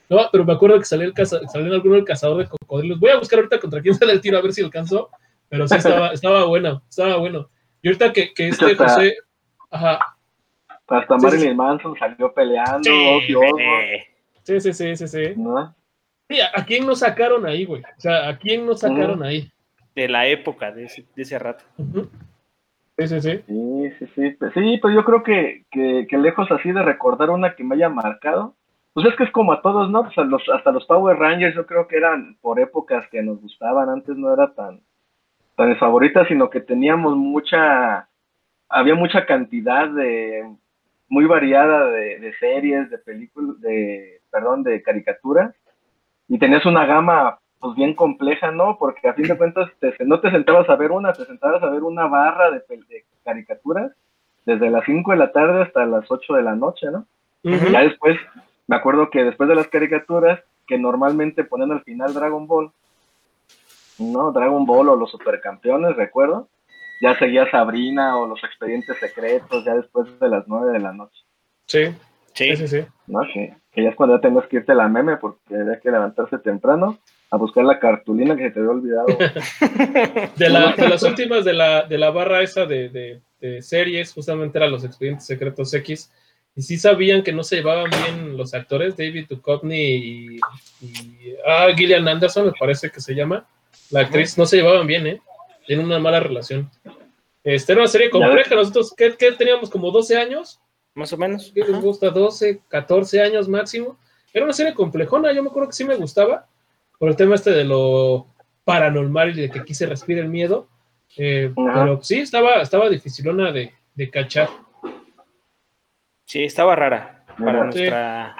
No, pero me acuerdo que salió, el caza, salió en alguno el cazador de cocodrilos. Voy a buscar ahorita contra quién sale el tiro a ver si alcanzó. Pero sí estaba, estaba bueno, estaba bueno. Y ahorita que, que este José. Ajá. Hasta Sí, Marilyn sí. Manson salió peleando. Sí, Sí, sí, sí, sí, sí. ¿no? Sí, ¿a quién nos sacaron ahí, güey? O sea, ¿a quién nos sacaron ahí? de la época, de ese, de ese rato. Sí, sí, sí. Sí, sí, sí. Pues, sí, pues yo creo que, que, que lejos así de recordar una que me haya marcado, pues es que es como a todos, ¿no? Pues a los, hasta los Power Rangers yo creo que eran por épocas que nos gustaban, antes no era tan, tan favoritas, sino que teníamos mucha, había mucha cantidad de, muy variada de, de series, de películas, de, perdón, de caricaturas, y tenías una gama pues bien compleja, ¿no? Porque a fin de cuentas te- no te sentabas a ver una, te sentabas a ver una barra de, de caricaturas desde las 5 de la tarde hasta las 8 de la noche, ¿no? Ya después, me acuerdo que después de las caricaturas, que normalmente ponían al final Dragon Ball, ¿no? Dragon Ball o los supercampeones, recuerdo, ya seguía Sabrina o los expedientes secretos, ya después de las 9 de la noche, Sí, Sí. sí, sí, sí. ¿no? Que, que ya es cuando ya tengas que irte a la meme porque había que levantarse temprano a buscar la cartulina que se te había olvidado. De, la- de las últimas de la, de la barra esa de, de- de series, justamente eran los expedientes secretos X. Y sí sabían que no se llevaban bien los actores, David Duchovny y, y ah, Gillian Anderson, me parece que se llama. La actriz, no se llevaban bien, ¿eh? Tienen una mala relación. Este era una serie compleja. Nosotros, ¿qué, qué teníamos? ¿Como 12 años? Más o menos. ¿Qué les gusta? 12, 14 años máximo. era una serie complejona, yo me acuerdo que sí me gustaba, por el tema este de lo paranormal y de que aquí se respira el miedo, eh, pero sí, estaba, estaba dificilona de, de cachar. Sí, estaba rara para. Sí. nuestra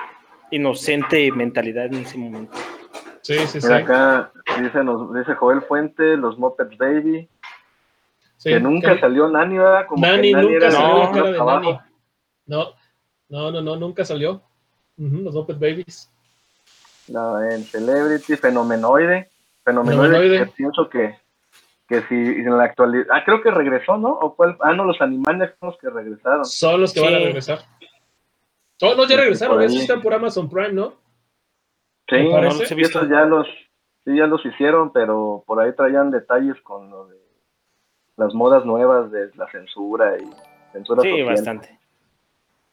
inocente mentalidad en ese momento. Sí, sí, acá dice, nos, dice Joel Fuente, los Muppets Baby, Sí, que nunca que- salió Nani, ¿verdad? Como que Nani nunca era salió no, la cara de abajo. Nani. No, no, no, no, nunca salió. Los Muppet Babies. No, en Celebrity, Fenomenoide. Fenomenoide, Fenomenoide. que pienso que, que si en la actualidad. Ah, creo que regresó, ¿no? ¿O fue el- ah, no, los animales son los que regresaron. Son los que van a regresar. Oh, no, ya Sí, regresaron, esos están por Amazon Prime, ¿no? Sí, no, los he visto. ya los, sí, ya los hicieron, pero por ahí traían detalles con lo de las modas nuevas de la censura y censura Sí, social. bastante.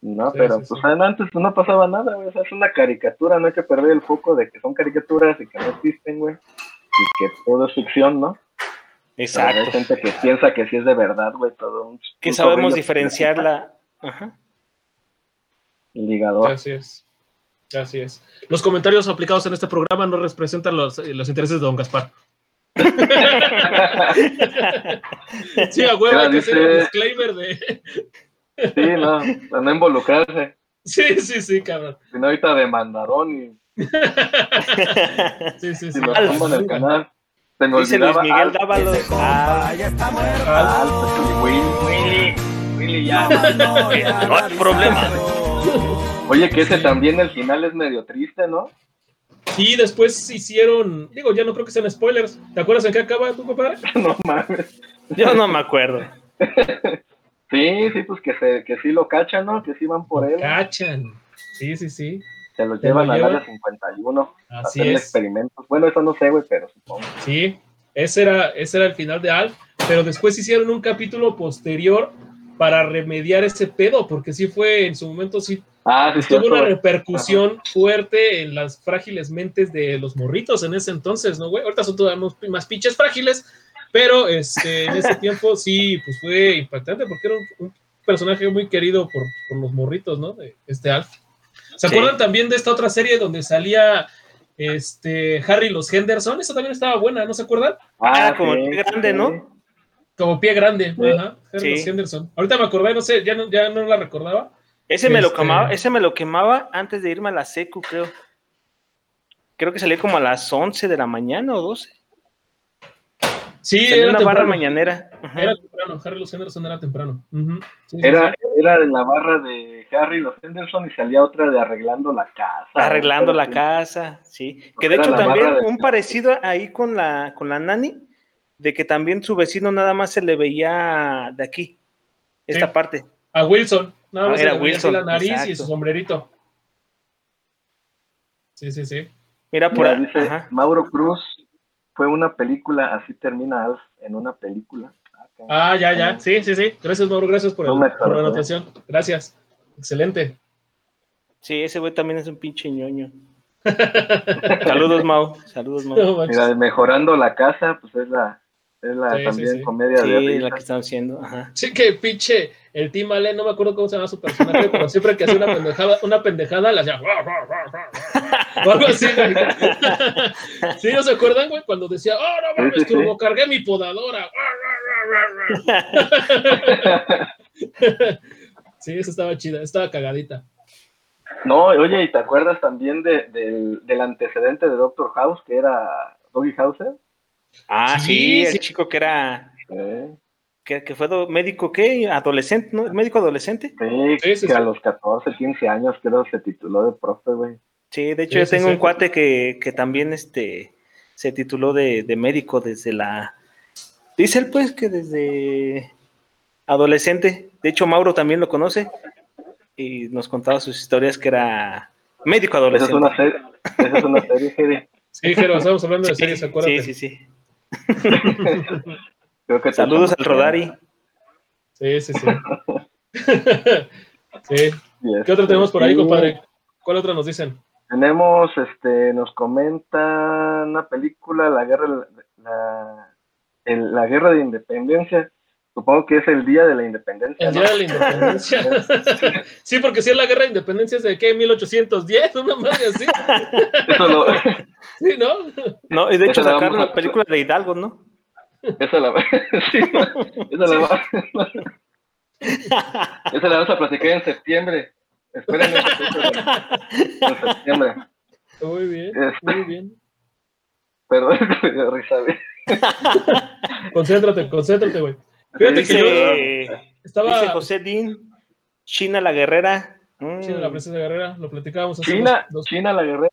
No, Sí, pero sí, pues antes pues, no pasaba nada, güey. O sea, es una caricatura, no hay que perder el foco de que son caricaturas y que no existen, güey. Y que todo es ficción, ¿no? Pero Exacto. Hay gente que piensa que sí es de verdad, güey, todo un, Que un sabemos diferenciarla. Ajá. ligador. Así es. Así es. Los comentarios aplicados en este programa no representan los, eh, los intereses de Don Gaspar. Sí, a huevo, hay que hacer dice- disclaimer de. Sí, no, para no involucrarse. Sí, sí, sí, cabrón. Si no, ahorita demandaron y Sí, sí, si sí. nos Alf. tumban el canal. Se me Dice Luis. Miguel Dávalos. Ah, Alf, y Willy, Willy, Willy ya. no hay problema. Oye, que ese también el final es medio triste, ¿no? Sí, después hicieron. Digo, ya no creo que sean spoilers. ¿Te acuerdas en qué acaba tu compadre? no mames. Yo no me acuerdo. Sí, sí, pues que, se, que sí lo cachan, ¿no? Que sí van por él. Cachan. Sí, sí, sí. Se lo llevan lo al llevan. área 51 a Así hacer es. experimentos. Bueno, eso no sé, güey, pero supongo. Sí, ese era, ese era el final de Alf, pero después hicieron un capítulo posterior para remediar ese pedo, porque sí fue en su momento, sí Ah, tuvo cierto, una repercusión fuerte en las frágiles mentes de los morritos en ese entonces, ¿no, güey? Ahorita son todavía más, más pinches frágiles, pero este, en ese tiempo sí, pues fue impactante, porque era un, un personaje muy querido por, por los morritos, ¿no? De este Alf. ¿Se Sí. acuerdan también de esta otra serie donde salía este Harry los Henderson? Esa también estaba buena, ¿no se acuerdan? Ah, como el grande, sí. ¿no? Como pie grande, Sí. ajá, Harry y los Sí. Henderson. Ahorita me acordé, no sé, ya no, ya no la recordaba. Ese me lo Este- quemaba, ese me lo quemaba antes de irme a la secu, creo. Creo que salía como a las 11 de la mañana o 12. Sí, Salía era una barra mañanera. Ajá. Era temprano, Harry los Henderson era temprano. Sí, Era, sí. era de la barra de Harry los Henderson y salía otra de arreglando la casa. Arreglando la Sí. casa, sí. Que de Era hecho también un parecido ahí con la, con la nani, de que también su vecino nada más se le veía de aquí, esta Sí. parte. A Wilson, nada Ah, más era se le veía Wilson, la nariz y su sombrerito. Sí, sí, sí. Mira, por Mira, ahí. dice ajá. Mauro Cruz, fue una película, así termina Alf, en una película. Ah. Ah, ya, ya. Sí, sí, sí. Gracias, Mauro. Gracias por, el- la anotación. Gracias. Excelente. Sí, ese güey también es un pinche ñoño. Saludos, Mau. Saludos, Mau. No manches. Mira, mejorando la casa, pues es la, es la Sí, también sí. comedia de risa. la que están haciendo. Ajá. Sí, que pinche el Tim Allen, no me acuerdo cómo se llama su personaje, pero siempre que hacía una pendejada, una pendejada, la hacía. O algo así, güey. ¿Sí no se acuerdan, güey? Cuando decía, oh, no mames, sí, sí. turbo, cargué mi podadora. Sí, esa estaba chida, estaba cagadita. No, oye, ¿y te acuerdas también de, del, del antecedente de Doctor House, que era Doggy Hauser? Ah, Sí, sí, el sí. chico que era, Sí, que, que fue do- médico, ¿qué? Adolescente, ¿no? ¿Médico adolescente? sí, Sí, sí, que a los 14, 15 años creo se tituló de profe, güey. Sí, de hecho Sí, yo tengo sí. un cuate que, que también este, se tituló de, de médico desde la... Dice él pues que desde adolescente, de hecho Mauro también lo conoce y nos contaba sus historias que era médico Esa es adolescente. una serie, esa es una serie, Jere. Sí, Jero, estamos hablando de Sí, series, acuérdate. sí, sí, sí. Creo que te Saludos al. Rodari. Sí, sí, sí. sí. ¿Qué otro tenemos por ahí, compadre? ¿Cuál otra nos dicen? Tenemos, este, nos comenta una película, La Guerra, la, el- la Guerra de Independencia, Supongo que es el día de la independencia. El ¿no? día de la independencia. sí, porque si es la guerra de independencia es de qué, 1810, una madre así. Eso lo, Sí, ¿no? No, y de hecho la sacaron la película de Hidalgo, ¿no? Esa la, sí, esa la, va- esa la vamos a platicar en septiembre. De- en septiembre. Muy bien, Este. muy bien. Perdón, me dio risa. Concéntrate, concéntrate, güey. Fíjate que yo estaba. dice José Din, China la guerrera. Mm. China, la princesa guerrera, lo platicábamos hace China, dos- China la guerrera.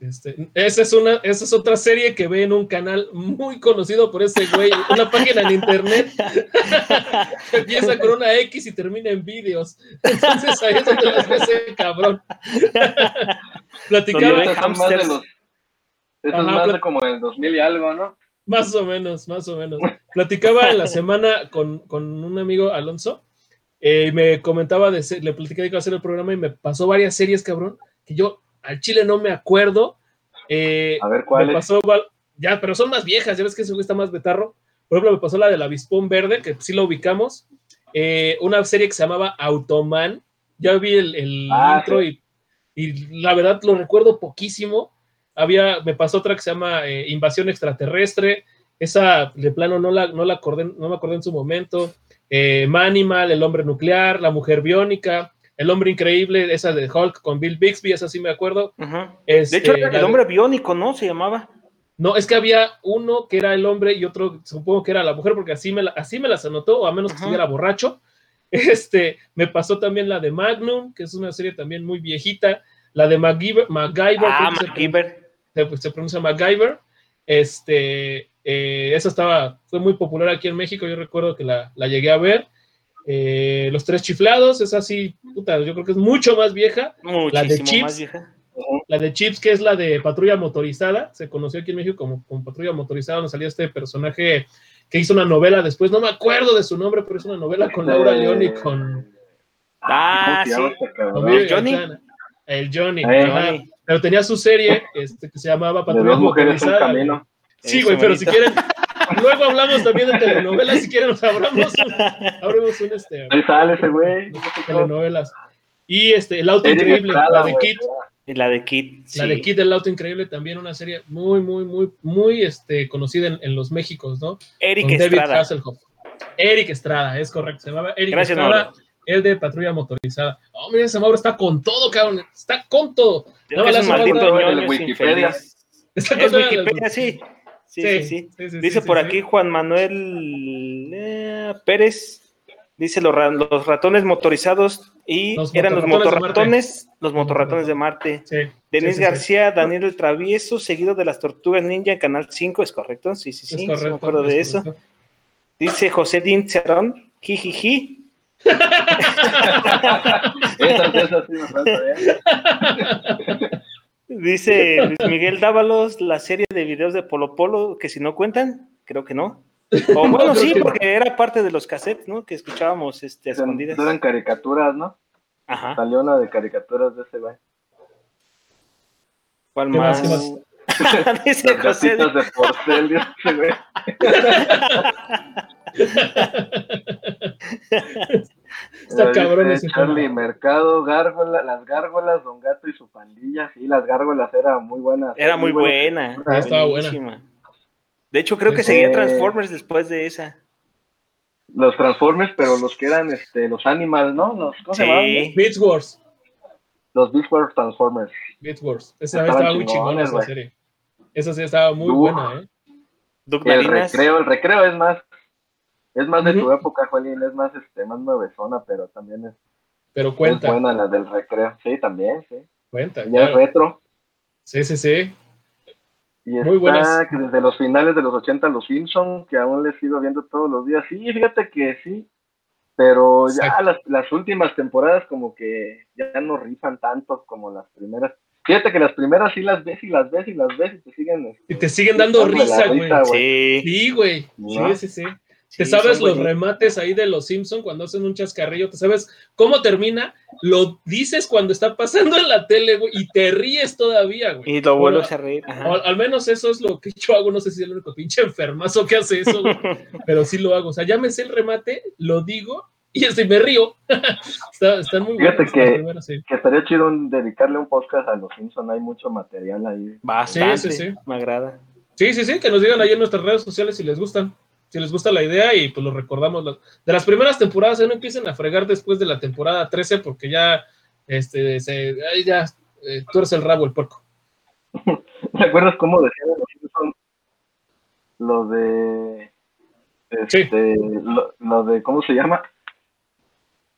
Este, esa, es una, esa es otra serie que ve en un canal muy conocido por ese güey, una página en internet que empieza con una X y termina en vídeos. Entonces ahí es donde las ve ese cabrón. Platicaba Donde Esas son más de hamsters. los. Eso Ajá, es más de como el 2000 y algo, ¿no? Más o menos, más o menos. Platicaba en la semana con, con un amigo Alonso eh, y me comentaba, de, le platicé de que iba a hacer el programa y me pasó varias series, cabrón, que yo al chile no me acuerdo. Eh, A ver me cuál es. pasó, ya, pero son más viejas, ya ves que ese güey está más betarro. Por ejemplo, me pasó la del avispón verde, que sí lo ubicamos. Eh, una serie que se llamaba Automan. Ya vi el, el Ah, intro y, y la verdad lo recuerdo poquísimo. Había, me pasó otra que se llama eh, Invasión Extraterrestre. Esa de plano no la, no la acordé, no me acordé en su momento. Eh, Manimal, El Hombre Nuclear, La Mujer Biónica, El Hombre Increíble, esa de Hulk con Bill Bixby, esa sí me acuerdo. Este, De hecho, era el hombre biónico, ¿no? Se llamaba. no, es que había uno que era el hombre y otro supongo que era la mujer, porque así me, la- así me las anotó, o a menos que Ajá. estuviera borracho. Este, me pasó también la de Magnum, que es una serie también muy viejita. La de MacGyver, MacGyver, Ah, que MacGyver. Se, se pronuncia MacGyver. Este, eh, esa estaba, fue muy popular aquí en México, yo recuerdo que la, la llegué a ver. Eh, Los Tres Chiflados, es así, puta, yo creo que es mucho más vieja. La de Muchísimo Chips. más vieja. La de Chips, que es la de Patrulla Motorizada, se conoció aquí en México como, como Patrulla Motorizada, donde salía este personaje que hizo una novela después, no me acuerdo de su nombre, pero es una novela con Laura Este- León y con, Ah, ¿cómo se llama sí. este con ¿El Johnny? El Johnny. Eh, ajá. Johnny. Pero tenía su serie este, que se llamaba Patrulla Motorizada. Sí, güey, pero si quieren, luego hablamos también de telenovelas, si quieren nos abramos un, abrimos un este, Ahí sale ese güey. telenovelas. Y este, El Auto Increíble, la de. Kit, Y la de la de Kit del Auto Increíble, también una serie muy, muy, muy, muy este, conocida en, en los Méxicos, ¿no? Eric Con David Estrada. Hasselhoff. Eric Estrada, es correcto, se llamaba Eric Gracias, Estrada, Mauro. el de Patrulla Motorizada. Oh, mira, ese Mauro está con todo, cabrón, está con todo. No, es un maldito ñoño, Wikipedia. Es. Wikipedia, sí. Sí, sí, sí. sí, sí, Dice sí, por sí. aquí Juan Manuel eh, Pérez. Dice los, ra- los ratones motorizados y Los eran los motorratones los motorratones de Marte. Sí, Denis sí, sí, sí. García, Daniel el Travieso, seguido de las Tortugas Ninja en Canal 5, ¿es correcto? Sí, sí, sí, Es sí, correcto. me acuerdo es de eso. Dice José Din Cerón, jijiji. ¿Eh? Dice Luis Miguel Dávalos, la serie de videos de Polo Polo, que si no cuentan, creo que no. O bueno, creo sí, que no. porque era parte de los cassettes, ¿no? Que escuchábamos este, a escondidas. Eran caricaturas, ¿no? Ajá. Salió una de caricaturas de ese güey. ¿Cuál ¿Qué más, más? qué Dice Las José de porcel de ese güey. Está cabrón ese Charlie. Mercado, Gárgola, las gárgolas, Don Gato y su pandilla. Sí, las gárgolas eran muy buenas. Era muy buena. Ah, estaba buena. buenísima. De hecho, creo que Sí. seguía Transformers después de esa. Los Transformers, pero los que eran este, los Animals, ¿no? Los, ¿Cómo se llamaban? Sí. Beats Wars. Los Beast Wars Transformers. Beats Wars. Esa Estaban estaba muy chingona esa serie. Esa sí estaba muy Uf. buena, ¿eh? El recreo, el recreo es más, es más de tu época, Juelín, es más, este, más nuevezona, pero también es, Pero es cuenta, buena la del recreo. Sí, también, sí. cuenta. Ya es retro. Sí, sí, sí. Y Muy está buenas. que desde los finales de los 80 los Simpsons, que aún les sigo viendo todos los días. Sí, fíjate que sí, pero ya las, las últimas temporadas como que ya no rifan tanto como las primeras. Fíjate que las primeras sí las ves y las ves y las ves y te siguen. este, Y te siguen dando risa, güey. Sí. Sí, güey. ¿No? Sí, sí, sí. ¿Te Sí, sabes los remates ahí de los Simpson cuando hacen un chascarrillo? ¿Te sabes cómo termina? Lo dices cuando está pasando en la tele, güey, y te ríes todavía, güey. Y lo vuelves Bueno, a reír. ajá. al, al menos eso es lo que yo hago. No sé si es el único pinche enfermazo que hace eso, güey, pero sí lo hago. O sea, ya me sé el remate, lo digo y así me río. Está- están muy Fíjate buenos que- sí. Que estaría chido un- dedicarle un podcast a los Simpson, hay mucho material ahí. Bastante. Sí, sí, sí. Me agrada. Sí, sí, sí, que nos digan ahí en nuestras redes sociales si les gustan. Si les gusta la idea y pues lo recordamos. De las primeras temporadas, no empiecen a fregar después de la temporada 13 porque ya, este, se, ahí ya, eh, tú eres el rabo, el puerco. ¿Te acuerdas cómo decían lo de este, lo, lo de cómo se llama?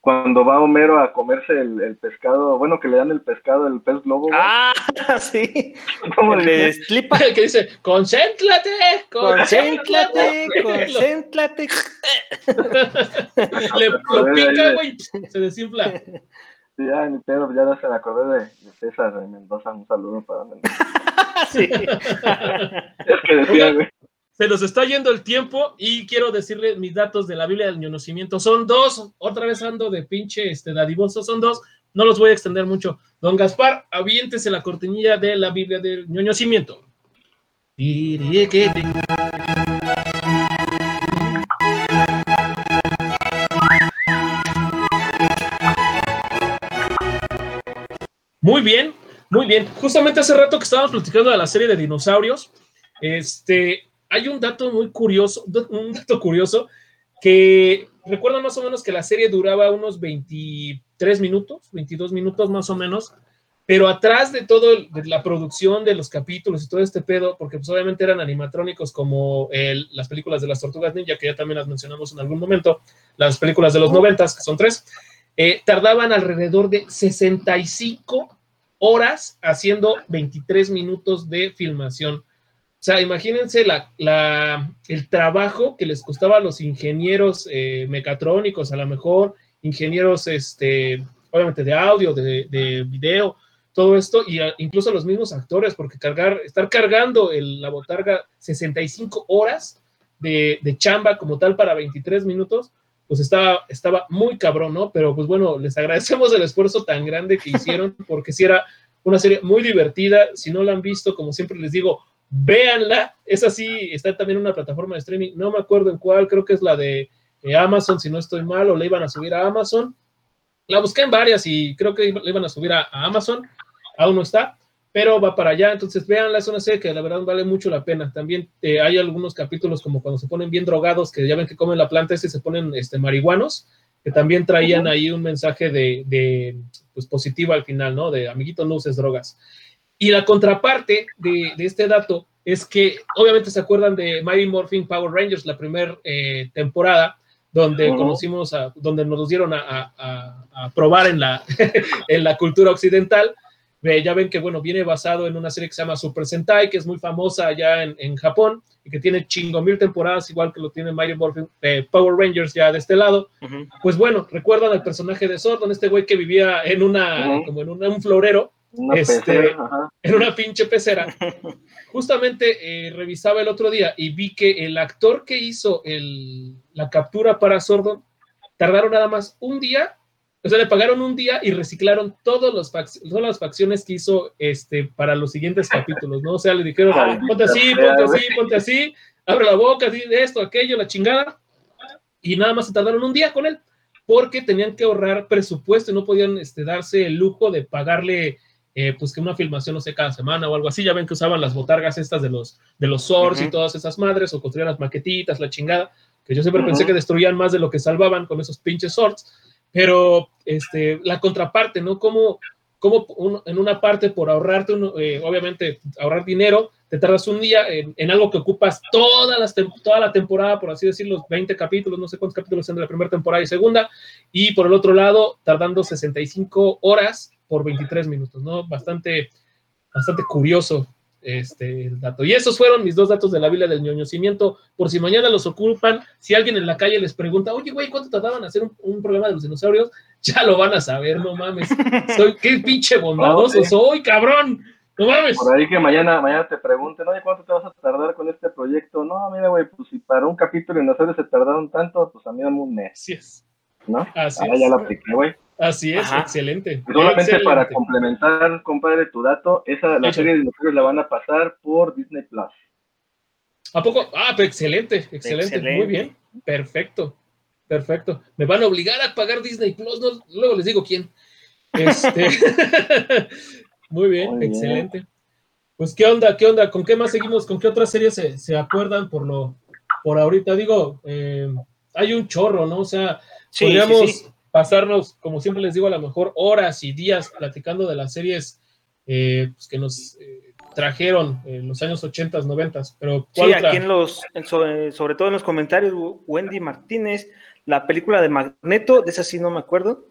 Cuando va Homero a comerse el, el pescado, bueno que le dan el pescado, el pez globo. Ah, sí. ¿Cómo Le decía? desclipa. que dice, concéntrate, Concéntrate, concéntrate. Le, lo pica, güey, se desinfla. Sí, ya, ni pedo, ya se me acordé de, de César de Mendoza, un saludo para Mendoza. Sí. Es que decía, güey, Se nos está yendo el tiempo y quiero decirle mis datos de la Biblia del ñonocimiento. Son dos, otra vez ando de pinche este, dadivoso, son dos. No los voy a extender mucho. Don Gaspar, aviéntese la cortinilla de la Biblia del ñoñocimiento. Muy bien, muy bien. Justamente hace rato que estábamos platicando de la serie de dinosaurios, este, hay un dato muy curioso, un dato curioso que recuerdan más o menos que la serie duraba unos 23 minutos, 22 minutos más o menos, pero atrás de todo, la producción de los capítulos y todo este pedo, porque pues obviamente eran animatrónicos como las películas de las tortugas ninja, que ya también las mencionamos en algún momento, las películas de los noventas, que son tres, eh, tardaban alrededor de 65 horas haciendo 23 minutos de filmación. O sea, imagínense la, el trabajo que les costaba a los ingenieros eh, mecatrónicos, a lo mejor ingenieros, este, obviamente de audio, de, de video, todo esto, y incluso los mismos actores, porque cargar, estar cargando el, la botarga 65 horas de, de chamba como tal para 23 minutos, pues estaba, estaba muy cabrón, ¿no? Pero pues bueno, les agradecemos el esfuerzo tan grande que hicieron, porque si era una serie muy divertida, si no la han visto, como siempre les digo, véanla, es así, está también en una plataforma de streaming, no me acuerdo en cuál, creo que es la de eh, Amazon, si no estoy mal, o la iban a subir a Amazon, la busqué en varias y creo que la iban a subir a, a Amazon, aún no está, pero va para allá, entonces véanla, es una serie que la verdad vale mucho la pena, también eh, hay algunos capítulos como cuando se ponen bien drogados, que ya ven que comen la planta esa y se ponen este, marihuanos, que también traían ahí un mensaje de, de, pues, positivo al final, ¿no? De amiguito, no uses drogas. Y la contraparte de, de este dato es que obviamente se acuerdan de Mighty Morphin Power Rangers, la primera eh, temporada, donde Ujú. conocimos, a, donde nos dieron a, a- a- probar en la, en la cultura occidental. Eh, ya ven que, bueno, viene basado en una serie que se llama Super Sentai, que es muy famosa allá en, en Japón y que tiene chingo mil temporadas, igual que lo tiene Mighty Morphin eh, Power Rangers ya de este lado Ujú. pues bueno, recuerdan al personaje de Sordon, este güey que vivía en una, Ujú. como en una- un florero, una Este- pecera, ajá. en una pinche pecera. Justamente eh, revisaba el otro día y vi que el actor que hizo el- la captura para Sordon tardaron nada más un día, o sea, le pagaron un día y reciclaron todos los todas las facciones que hizo este, para los siguientes capítulos, ¿no? O sea, le dijeron, ponte así, ponte así, ponte así, abre la boca, esto, aquello, la chingada. Y nada más se tardaron un día con él, porque tenían que ahorrar presupuesto y no podían este, darse el lujo de pagarle, eh, pues que una filmación, no sé, cada semana o algo así. Ya ven que usaban las botargas estas de los, de los Swords y todas esas madres, o construían las maquetitas, la chingada, que yo siempre pensé que destruían más de lo que salvaban con esos pinches Swords. Pero este, la contraparte, ¿no? Como, como un- en una parte por ahorrarte, uno, eh, obviamente, ahorrar dinero, te tardas un día en, en algo que ocupas las toda la temporada, por así decirlo, los 20 capítulos, no sé cuántos capítulos son de la primera temporada y segunda, y por el otro lado, tardando 65 horas por 23 minutos, ¿no? Bastante, bastante curioso este el dato. Y esos fueron mis dos datos de la Biblia del ñoñocimiento, por si mañana los ocupan, si alguien en la calle les pregunta, oye, güey, ¿cuánto tardaban en hacer un, un programa de los dinosaurios? Ya lo van a saber, no mames. Soy, qué pinche bondadoso soy, cabrón. No mames. Por ahí que mañana, mañana te pregunten, oye, ¿cuánto te vas a tardar con este proyecto? No, mira, güey, pues si para un capítulo en hacer se tardaron tanto, pues a mí dame un mes, Así es. ¿no? Así Ahora es. ya la apliqué, güey. Así es, Ajá. excelente. Solamente Excelente. para complementar, compadre, tu dato, esa, la serie de dinosaurios la van a pasar por Disney Plus. ¿A poco? Ah, pero excelente, excelente, Excelente. muy bien, perfecto, perfecto. Me van a obligar a pagar Disney Plus, no- luego les digo quién. Este, muy bien, Muy bien. excelente. Pues, ¿qué onda? ¿Qué onda? ¿Con qué más seguimos? ¿Con qué otras series se, se acuerdan por lo, por ahorita? Digo, eh, hay un chorro, ¿no? O sea, Sí, podríamos sí, sí. Pasarnos, como siempre les digo, a lo mejor horas y días platicando de las series eh, pues, que nos eh, trajeron en los años 80, 90, pero ¿cuál Sí, otra? aquí en los, en sobre, sobre todo en los comentarios, Wendy Martínez, la película de Magneto, de esa sí no me acuerdo.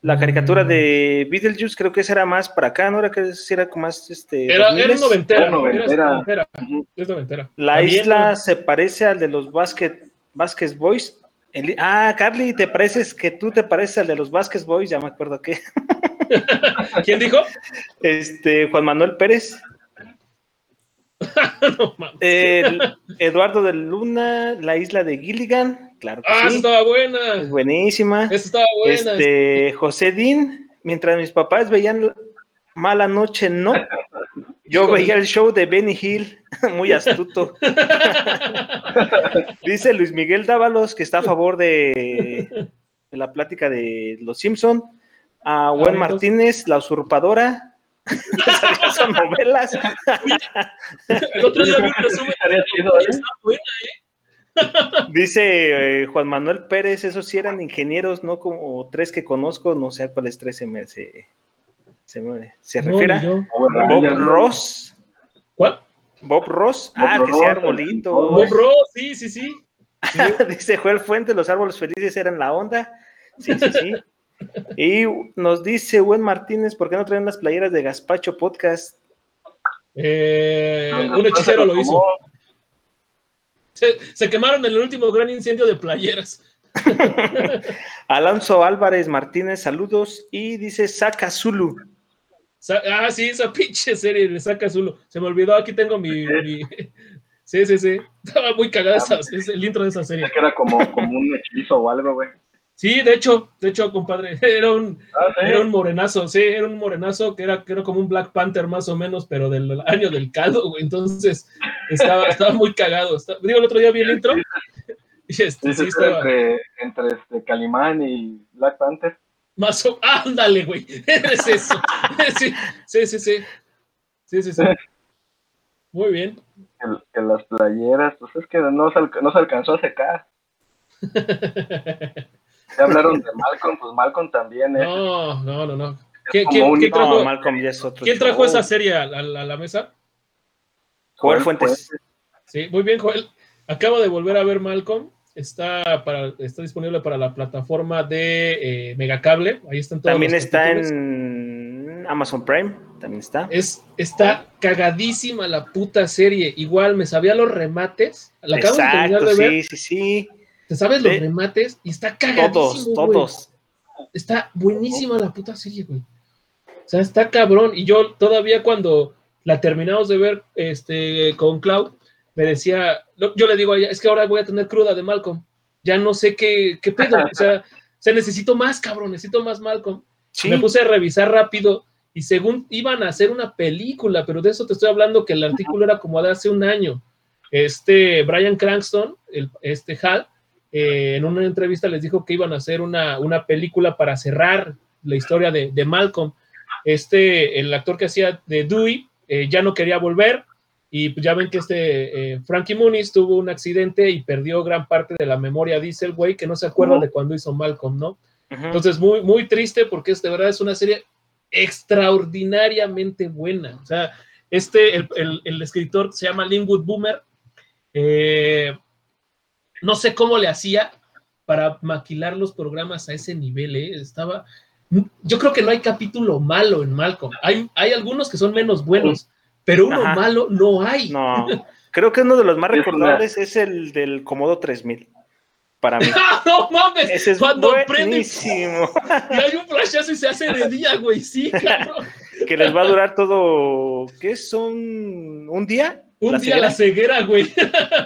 La caricatura de Beetlejuice, creo que esa era más para acá, ¿no? Era que era como más este. Era, 2000s. era noventera, Era noventera. era noventera, es noventera. La También, isla se parece al de los Basket, Vasquez Boys. El- ah, Carly, ¿te pareces que tú te pareces al de los Vasquez Boys? Ya me acuerdo que. ¿Quién dijo? Este, Juan Manuel Pérez. No, mames. El Eduardo de Luna, la isla de Gilligan. Claro que ah, sí. estaba buena. Es buenísima. Estaba buena. Este, José Din, mientras mis papás veían Mala Noche, no. Yo veía el show de Benny Hill, muy astuto. Dice Luis Miguel Dávalos que está a favor de, de la plática de Los Simpson. A Gwen entonces- Martínez, La Usurpadora. Son novelas. El otro día vi un resumen. Estaría chido, ¿eh? Está buena. Dice eh, Juan Manuel Pérez, esos sí eran ingenieros, no como tres que conozco, no sé a cuáles tres se me se, se, me- se No, refiere. bueno, Bob no. Ross. ¿Cuál? Bob Ross. Bob ah, que sea arbolito. Bob Ross, sí, sí, sí. Sí. Dice Joel Fuente, los árboles felices eran la onda. Sí, sí, sí. Y nos dice Gwen Martínez, ¿por qué no traen las playeras de Gaspacho Podcast? Eh, un hechicero lo hizo. se quemaron en el último gran incendio de playeras. Alonso Álvarez Martínez, saludos. Y dice Saca Zulu. Ah, sí, esa pinche serie le saca Zulu. Se me olvidó, aquí tengo mi. mi- Sí, sí, sí. Estaba muy cagada esa, es el intro de esa serie. Es que era como, como un hechizo o algo, güey. Sí, de hecho, de hecho, compadre, era un, Ah, sí. era un morenazo, sí, era un morenazo que era, que era como un Black Panther más o menos, pero del año del caldo, güey. Entonces, estaba, estaba muy cagado. Digo, el otro día vi el intro. Y este, sí, estaba entre, entre este Calimán y Black Panther. Más o Ándale, güey. Es eso. Sí, sí, sí, sí. Sí, sí, sí. Muy bien. Que, que las playeras, pues es que no se, alca- no se alcanzó a secar. Ya hablaron de Malcolm, pues Malcolm también es No, no, no, no. ¿Quién, quién No, trajo, Malcolm ya es otro quién trajo esa serie a, a- a la mesa? Joel Joel Fuentes. Sí, muy bien, Joel. Acabo de volver a ver Malcolm. Está, para, está disponible para la plataforma de eh, Megacable. Ahí están todos También los está en Amazon Prime. También está. Es, está cagadísima la puta serie. Igual me sabía los remates. La acabo de terminar Exacto, de ver. sí, sí, sí. Te sabes los remates y está cagadísimo. Todos, güey. todos. Está buenísima la puta serie, güey. O sea, está cabrón. Y yo todavía cuando la terminamos de ver este, con Cloud, me decía, yo le digo a ella, es que ahora voy a tener cruda de Malcolm. Ya no sé qué, qué pedo. O sea, o sea, necesito más, cabrón, necesito más Malcolm. Sí, Me puse a revisar rápido y según iban a hacer una película, pero de eso te estoy hablando que el artículo era como de hace un año. Este Brian Cranston, el, este Hal, eh, en una entrevista les dijo que iban a hacer una, una película para cerrar la historia de, de Malcolm. Este, el actor que hacía de Dewey, eh, ya no quería volver y pues ya ven que este eh, Frankie Muniz tuvo un accidente y perdió gran parte de la memoria, dice el güey, que no se acuerda de cuando hizo Malcolm, ¿no? Ujú. Entonces, muy, muy triste porque es de verdad es una serie extraordinariamente buena. O sea, este, el, el- el escritor se llama Linwood Boomer. eh, no sé cómo le hacía para maquilar los programas a ese nivel, ¿eh? Estaba. Yo creo que no hay capítulo malo en Malcolm. Hay, hay algunos que son menos buenos, pero uno Ajá. malo no hay. No, creo que uno de los más Es recordables es el del Comodo 3000. Para mí. ¡Ah, no mames! Ese es Cuando prende buenísimo. y hay un flashazo y se hace de día, güey. Sí, cabrón. Que les va a durar todo, ¿qué son? ¿Un día? Un día la ceguera, güey.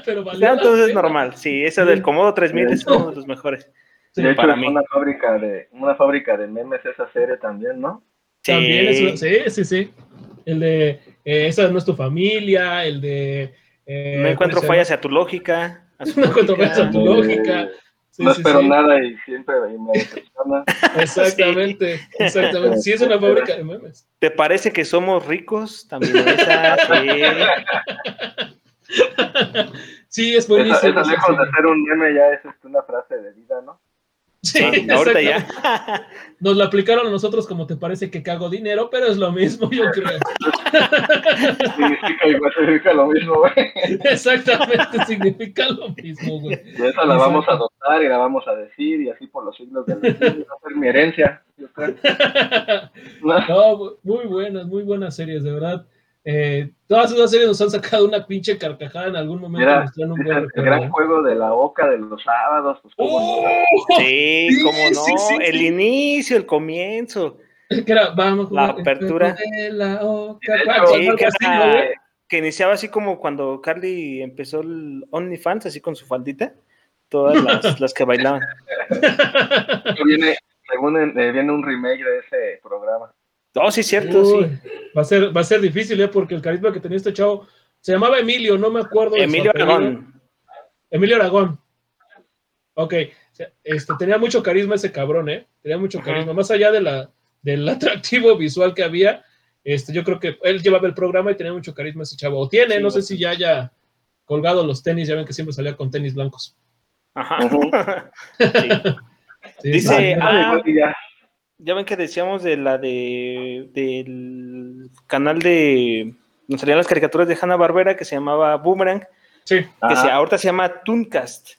Pero Ya, la entonces es normal, sí, ese del Comodo 3000 es uno de los mejores. Sí, de hecho, para es mí. una fábrica de una fábrica de memes esa serie también, ¿no? También es Sí. una- sí, sí, sí. El de eh, esa no es tu familia, el de eh, No encuentro ¿cómo se fallas a tu lógica. a su No encuentro fallas a tu lógica. Sí, no sí, espero sí. nada y siempre me decepciona. Exactamente, exactamente. Sí, es una fábrica de memes. ¿Te parece que somos ricos? También esa, sí. Sí, es buenísimo. esa esa lejos de ser un meme ya es este, una frase de vida, ¿no? Sí, Ah, ahorita exacto. ya. Nos la aplicaron a nosotros como te parece que cago dinero, pero es lo mismo, yo creo. Significa igual, significa lo mismo, güey. Exactamente, significa lo mismo, güey. Y esa la vamos a adoptar y la vamos a decir y así por los siglos de los siglos. Va a ser mi herencia, yo creo. No, muy buenas, muy buenas series, de verdad. Eh, todas esas series nos han sacado una pinche carcajada en algún momento. Mira, un buen el gran juego de la boca de los sábados. Pues, cómo no. ¡Oh! Sí, Sí, cómo no. sí, sí, el sí. inicio, el comienzo. Que era, vamos a jugar La apertura. de la hecho, que iniciaba así como cuando Carly empezó el OnlyFans, así con su faldita. Todas las, las que bailaban. Viene, según eh, viene un remake de ese programa. Oh, sí, cierto, Uy, sí. Va a ser, va a ser difícil, ¿eh? Porque el carisma que tenía este chavo se llamaba Emilio, no me acuerdo. Emilio. Aragón. Emilio Aragón. Ok. Este, tenía mucho carisma ese cabrón, ¿eh? Tenía mucho Ajá. carisma. Más allá de la, del atractivo visual que había, este, yo creo que él llevaba el programa y tenía mucho carisma ese chavo. O tiene, Sí, no sé si ya haya colgado los tenis, ya ven que siempre salía con tenis blancos. Ajá. Sí. Sí, Dice, sí. ah, que ya. Ven que decíamos de la de del canal de nos salían las caricaturas de Hanna Barbera que se llamaba Boomerang, Sí, que se, ahorita se llama Tooncast.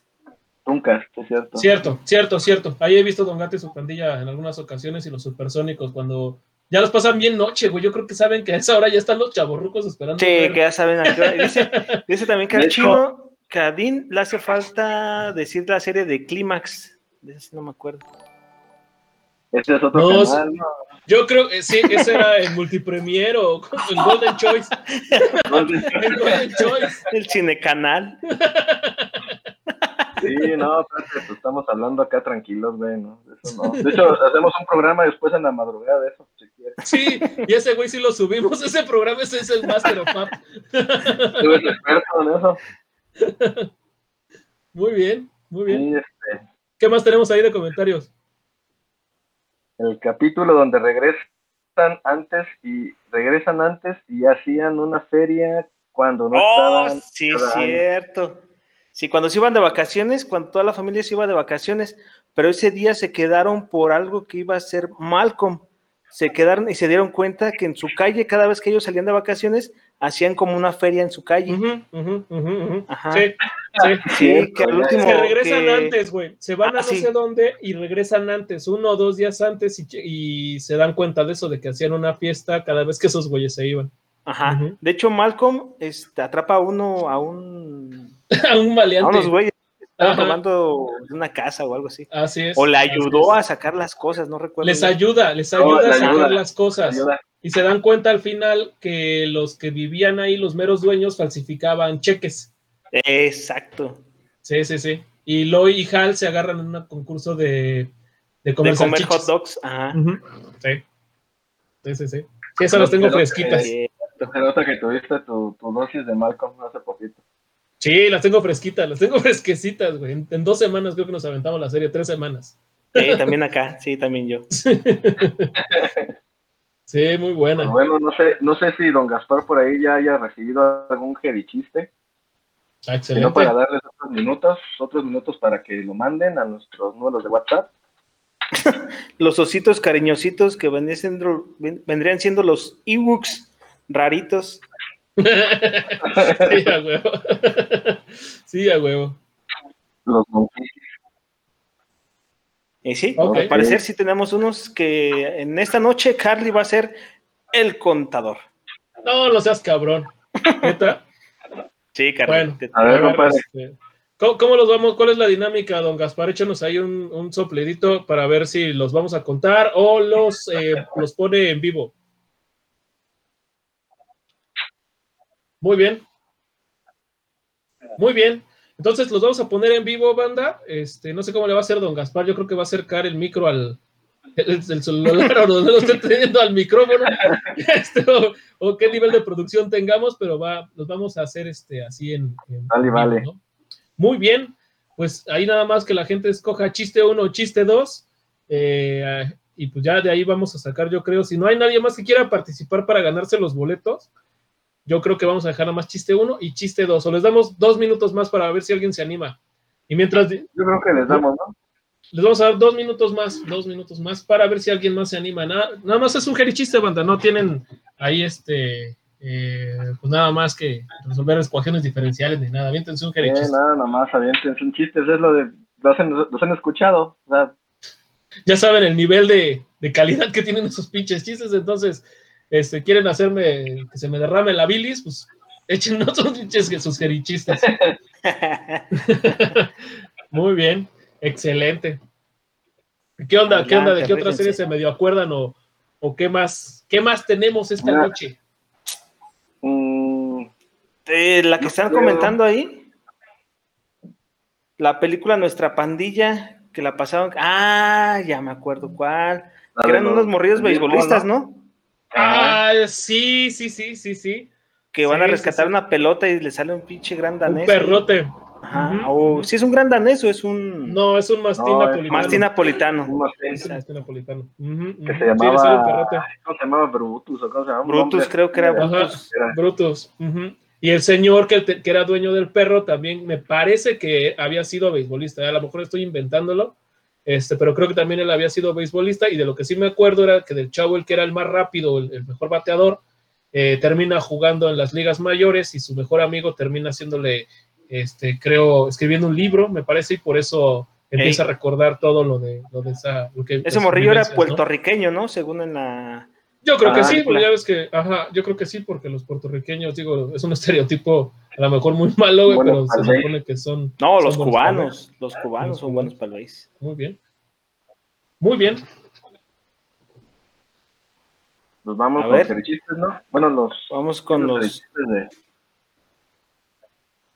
Nunca, es cierto. cierto, cierto, cierto. Ahí he visto Don Gato y su pandilla en algunas ocasiones y los supersónicos cuando ya los pasan bien noche, güey. Yo creo que saben que a esa hora ya están los chavorrucos esperando. Sí, ver. que ya saben Dice, dice también que al chino, que a Dean le hace falta decir la serie de Clímax. De sí no me acuerdo. Ese es otro No, canal. ¿no? Yo creo que sí, ese era el multipremier o el Golden Choice. El Golden Choice. El cinecanal. Sí, no, pues estamos hablando acá tranquilos, güey, ¿no? De Eso no. De hecho, hacemos un programa después en la madrugada de eso, si quieres. Sí, y ese güey sí lo subimos. Ese programa ese es el Master of Pap. Tú eres experto en eso. Muy bien, muy bien. Sí, este, ¿Qué más tenemos ahí de comentarios? El capítulo donde regresan antes y regresan antes y hacían una feria cuando no Oh, estaban. sí, año. cierto. Sí, cuando se iban de vacaciones, cuando toda la familia se iba de vacaciones, pero ese día se quedaron por algo que iba a ser Malcolm. Se quedaron y se dieron cuenta que en su calle, cada vez que ellos salían de vacaciones, hacían como una feria en su calle. Ajá. Sí, sí. Sí, que al ya, último. Se regresan que- antes, güey. Se van a Ah, no sí. sé dónde y regresan antes, uno o dos días antes, y, y se dan cuenta de eso, de que hacían una fiesta cada vez que esos güeyes se iban. Ajá. De hecho, Malcolm este, atrapa a uno, a un. a un A maleante. unos güeyes que estaban Ajá. robando de una casa o algo así. Así es. O le ayudó a sacar las cosas, no recuerdo. Les bien. ayuda, les ayuda a sacar ayuda, las cosas. Ayuda. Y se dan cuenta al final que los que vivían ahí, los meros dueños, falsificaban cheques. Exacto. Sí, sí, sí. Y Loy y Hal se agarran en un concurso de, de comer, de comer salchichas. hot dogs. Ajá. Sí. Sí, sí, sí. Sí, esas las tengo Pero que- fresquitas. Sí. Se nota que tuviste tu, tu dosis de Malcolm hace poquito. Sí, las tengo fresquitas, las tengo fresquecitas, güey. En, en dos semanas creo que nos aventamos la serie, tres semanas. Sí, también acá, sí, también yo. Sí, muy buena. Pero bueno, no sé, no sé si don Gaspar por ahí ya haya recibido algún chiste. Ah, Si no, para excelente. darles otros minutos, otros minutos para que lo manden a nuestros números de WhatsApp. Los ositos cariñositos que vendrían siendo, ven- vendrían siendo los ebooks raritos. Sí, a huevo. sí, a huevo. Los. Y sí, al parecer sí tenemos unos que en esta noche Carly va a ser el contador. No, no seas cabrón. ¿Neta? Sí, Carly. Bueno, te- A ver, A ver, este, ¿Cómo, cómo los vamos? ¿Cuál es la dinámica, don Gaspar? Échanos ahí un, un sopledito para ver si los vamos a contar o los, eh, los pone en vivo. Muy bien. Muy bien. Entonces los vamos a poner en vivo, banda. Este, no sé cómo le va a hacer don Gaspar. Yo creo que va a acercar el micro al el, celular o no lo esté teniendo al micrófono este, o, qué nivel de producción tengamos, pero va, los vamos a hacer este así en. vale, vale. Muy bien. Pues ahí nada más que la gente escoja chiste 1 o chiste 2. Eh, y pues ya de ahí vamos a sacar, yo creo, si no hay nadie más que quiera participar para ganarse los boletos, yo creo que vamos a dejar nada más chiste 1 y chiste 2, o les damos dos minutos más para ver si alguien se anima. Y mientras... Yo creo que les damos, ¿no? Les vamos a dar dos minutos más, dos minutos más para ver si alguien más se anima. Nada, nada más es un chiste, banda, no tienen ahí este, eh, pues nada más que resolver ecuaciones diferenciales ni nada. Aviéntense un jerichiste. nada, nada más, aviéntense un chiste, es lo de, los han, los han escuchado, o sea, ya saben el nivel de, calidad que tienen esos pinches chistes, entonces, este, quieren hacerme que se me derrame la bilis, pues echen otros pinches que sus jerichistas. Muy bien, excelente. ¿Qué onda? ¿Qué onda? ¿De qué otra serie se medio acuerdan o, o qué más? ¿Qué más tenemos esta noche? Mm, la que están comentando ahí. La película Nuestra Pandilla, que la pasaron. Ah, ya me acuerdo cuál. eran unos morridos beisbolistas, ¿no? Ah, sí, sí, sí, sí, sí. Que van a rescatar una pelota y le sale un pinche gran danés. Un perrote. Ajá. O si es un gran danés o es un. No, es un mastín napolitano. Mastín napolitano. Un mastín, napolitano. Que se llamaba. ¿Cómo se llamaba? Brutus o cómo se llamaba. Brutus, creo que era Brutus. Brutus. Y el señor que, que, era dueño del perro también me parece que había sido beisbolista. A lo mejor estoy inventándolo, este, pero creo que también él había sido beisbolista. Y de lo que sí me acuerdo era que del chavo, el que era el más rápido, el, mejor bateador, eh, termina jugando en las ligas mayores y su mejor amigo termina haciéndole, este, creo, escribiendo un libro, me parece, y por eso empieza a recordar todo lo de, lo de esa. Ese morrillo era puertorriqueño, ¿no? Según en la yo creo que sí, porque ya ves que, ajá, yo creo que sí, porque los puertorriqueños, digo, es un estereotipo a lo mejor muy malo, pero se supone que son. No, los cubanos, los cubanos son buenos para el país. Muy bien. Muy bien. Nos vamos a con chistes, ¿no? Bueno, los. Vamos con los. De...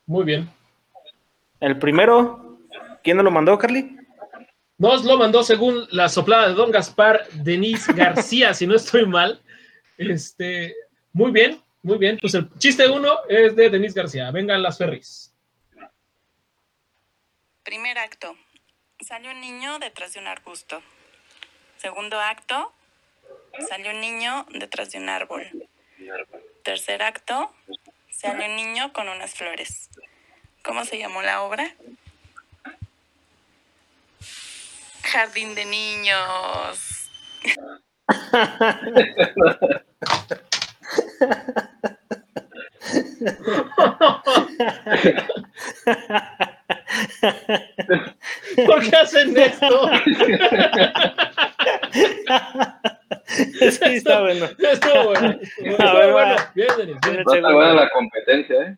Muy bien. El primero, ¿quién nos lo mandó, Carly? Nos lo mandó según la soplada de Don Gaspar, Denise García, si no estoy mal. Este, muy bien, muy bien. Pues el chiste uno es de Denise García. Vengan las ferries. Primer acto. Salió un niño detrás de un arbusto. Segundo acto. Salió un niño detrás de un árbol. Tercer acto. Salió un niño con unas flores. ¿Cómo se llamó la obra? Jardín de niños. ¿Por qué hacen esto? Sí, está bueno. Está bueno. Está ver, bueno. Bien, Denis. Está buena la competencia, ¿eh?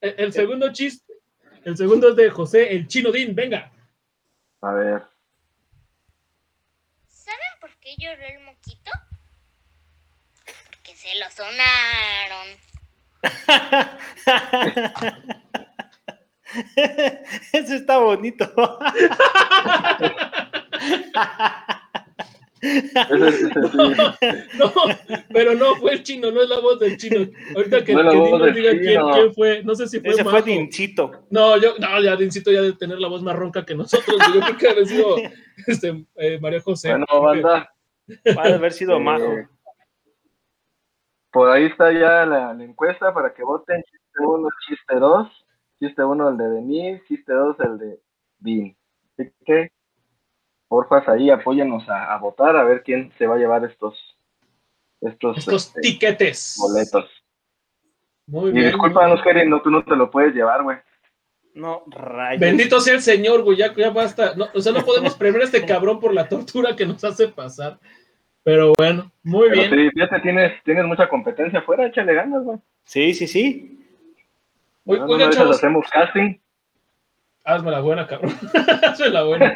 El, el, segundo chiste, el segundo es de José el Chino Din, venga. A ver. Qué lloró el moquito? Porque se lo sonaron. Eso está bonito. no, pero no fue el chino, no es la voz del chino. Ahorita que, no que diga quién, quién, fue, no sé si fue. Ese fue Dincito. No, yo, no, ya Dincito ya de tener la voz más ronca que nosotros. Yo creo que ha sido este, eh, María José. Bueno, banda. Va a haber sido majo. Por ahí está ya la, encuesta para que voten chiste 1, chiste 2, chiste 1 el de Denis, chiste 2 el de Dean. Así que, porfas, ahí apóyanos a, votar a ver quién se va a llevar estos estos, estos este, tiquetes. Boletos. Muy bien. Y discúlpanos, Jerry, no, tú no te lo puedes llevar, güey. No, rayos. Bendito sea el Señor, güey, ya, ya basta. o sea, no podemos premiar a este cabrón por la tortura que nos hace pasar. Pero bueno, muy bien. Sí, fíjate, tienes, tienes mucha competencia afuera, échale ganas, güey. Sí, sí, sí. Oigan, no, hacemos casting. Hazme la buena, cabrón. Hazme la buena.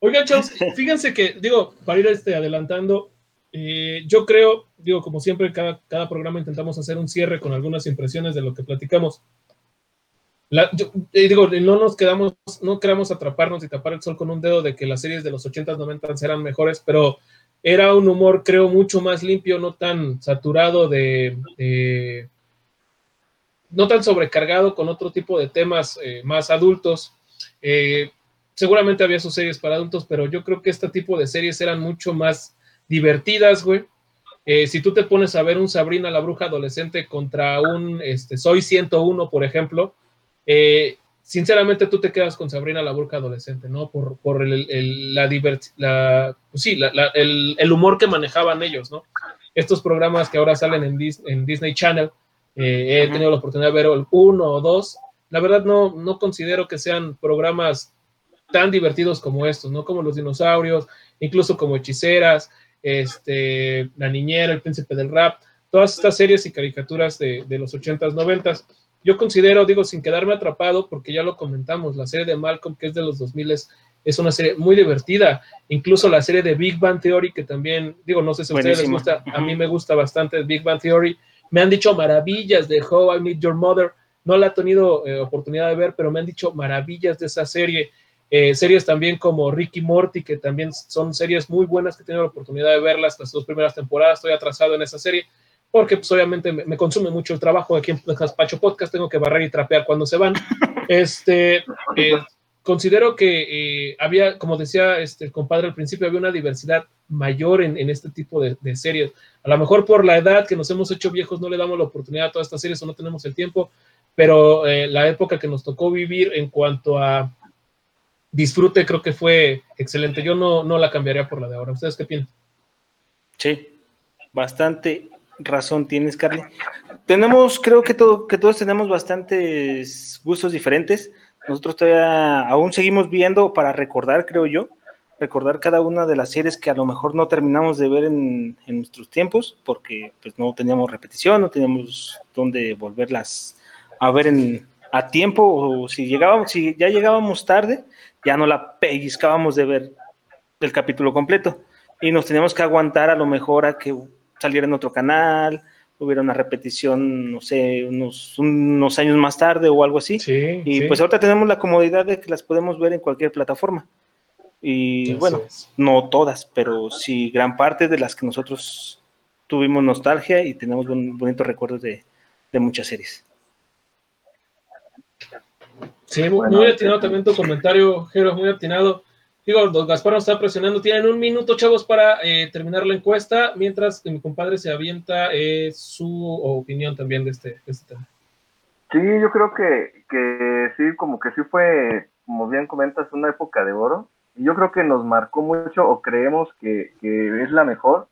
Oigan, chavos, fíjense que, digo, para ir este, adelantando, Eh, yo creo, digo, como siempre, cada, cada programa intentamos hacer un cierre con algunas impresiones de lo que platicamos. La, yo, eh, digo, no nos quedamos, no queramos atraparnos y tapar el sol con un dedo de que las series de los 80s, 90s eran mejores, pero era un humor, creo, mucho más limpio, no tan saturado de, de no tan sobrecargado con otro tipo de temas eh, más adultos. Eh, seguramente había sus series para adultos, pero yo creo que este tipo de series eran mucho más divertidas, güey. Eh, si tú te pones a ver un Sabrina la bruja adolescente contra un este, Soy 101, por ejemplo, sinceramente tú te quedas con Sabrina la bruja adolescente, ¿no? Por, por el, el, la, la pues sí, la, la, el, el, humor que manejaban ellos, ¿no? Estos programas que ahora salen en, Dis, en Disney Channel, eh, he tenido la oportunidad de ver el uno o dos, la verdad no, no considero que sean programas tan divertidos como estos, ¿no? Como los dinosaurios, incluso como hechiceras, este, La Niñera, El Príncipe del Rap, todas estas series y caricaturas de, de los 80s, 90s. Yo considero, digo, sin quedarme atrapado, porque ya lo comentamos, la serie de Malcolm, que es de los 2000 es una serie muy divertida. Incluso la serie de Big Bang Theory, que también, digo, no sé si a ustedes les gusta, a mí me gusta bastante Big Bang Theory. Me han dicho maravillas de How I Meet Your Mother. No la he tenido eh, oportunidad de ver, pero me han dicho maravillas de esa serie. Eh, series también como Ricky Morty, que también son series muy buenas que he tenido la oportunidad de verlas las dos primeras temporadas. Estoy atrasado en esa serie porque pues obviamente me, me consume mucho el trabajo aquí en Gaspacho Podcast, tengo que barrer y trapear cuando se van. Este, eh, considero que eh, había, como decía este, el compadre al principio, había una diversidad mayor en, en este tipo de, de, series. A lo mejor por la edad que nos hemos hecho viejos no le damos la oportunidad a todas estas series o no tenemos el tiempo, pero eh, la época que nos tocó vivir en cuanto a disfrute creo que fue excelente. Yo no, no la cambiaría por la de ahora. ¿Ustedes qué piensan? Sí, bastante razón tienes, Carly. Tenemos, creo que, todo, que todos tenemos bastantes gustos diferentes. Nosotros todavía aún seguimos viendo para recordar, creo yo, recordar cada una de las series que a lo mejor no terminamos de ver en, nuestros tiempos, porque pues no teníamos repetición, no teníamos dónde volverlas a ver en, a tiempo, o si llegábamos, si ya llegábamos tarde, ya no la pellizcábamos de ver el capítulo completo. Y nos teníamos que aguantar a lo mejor a que saliera en otro canal, hubiera una repetición, no sé, unos, unos años más tarde o algo así. Sí, y sí. pues ahorita tenemos la comodidad de que las podemos ver en cualquier plataforma. Y bueno, es. no todas, pero sí gran parte de las que nosotros tuvimos nostalgia y tenemos un bonitos recuerdos de, de muchas series. Sí, muy, muy atinado también tu comentario, Jero, muy atinado. Digo, don Gaspar nos está presionando. Tienen un minuto, chavos, para eh, terminar la encuesta, mientras que mi compadre se avienta eh, su opinión también de este, de este tema. Sí, yo creo que, que sí, como que sí fue, como bien comentas, una época de oro. Y yo creo que nos marcó mucho o creemos que, que es la mejor.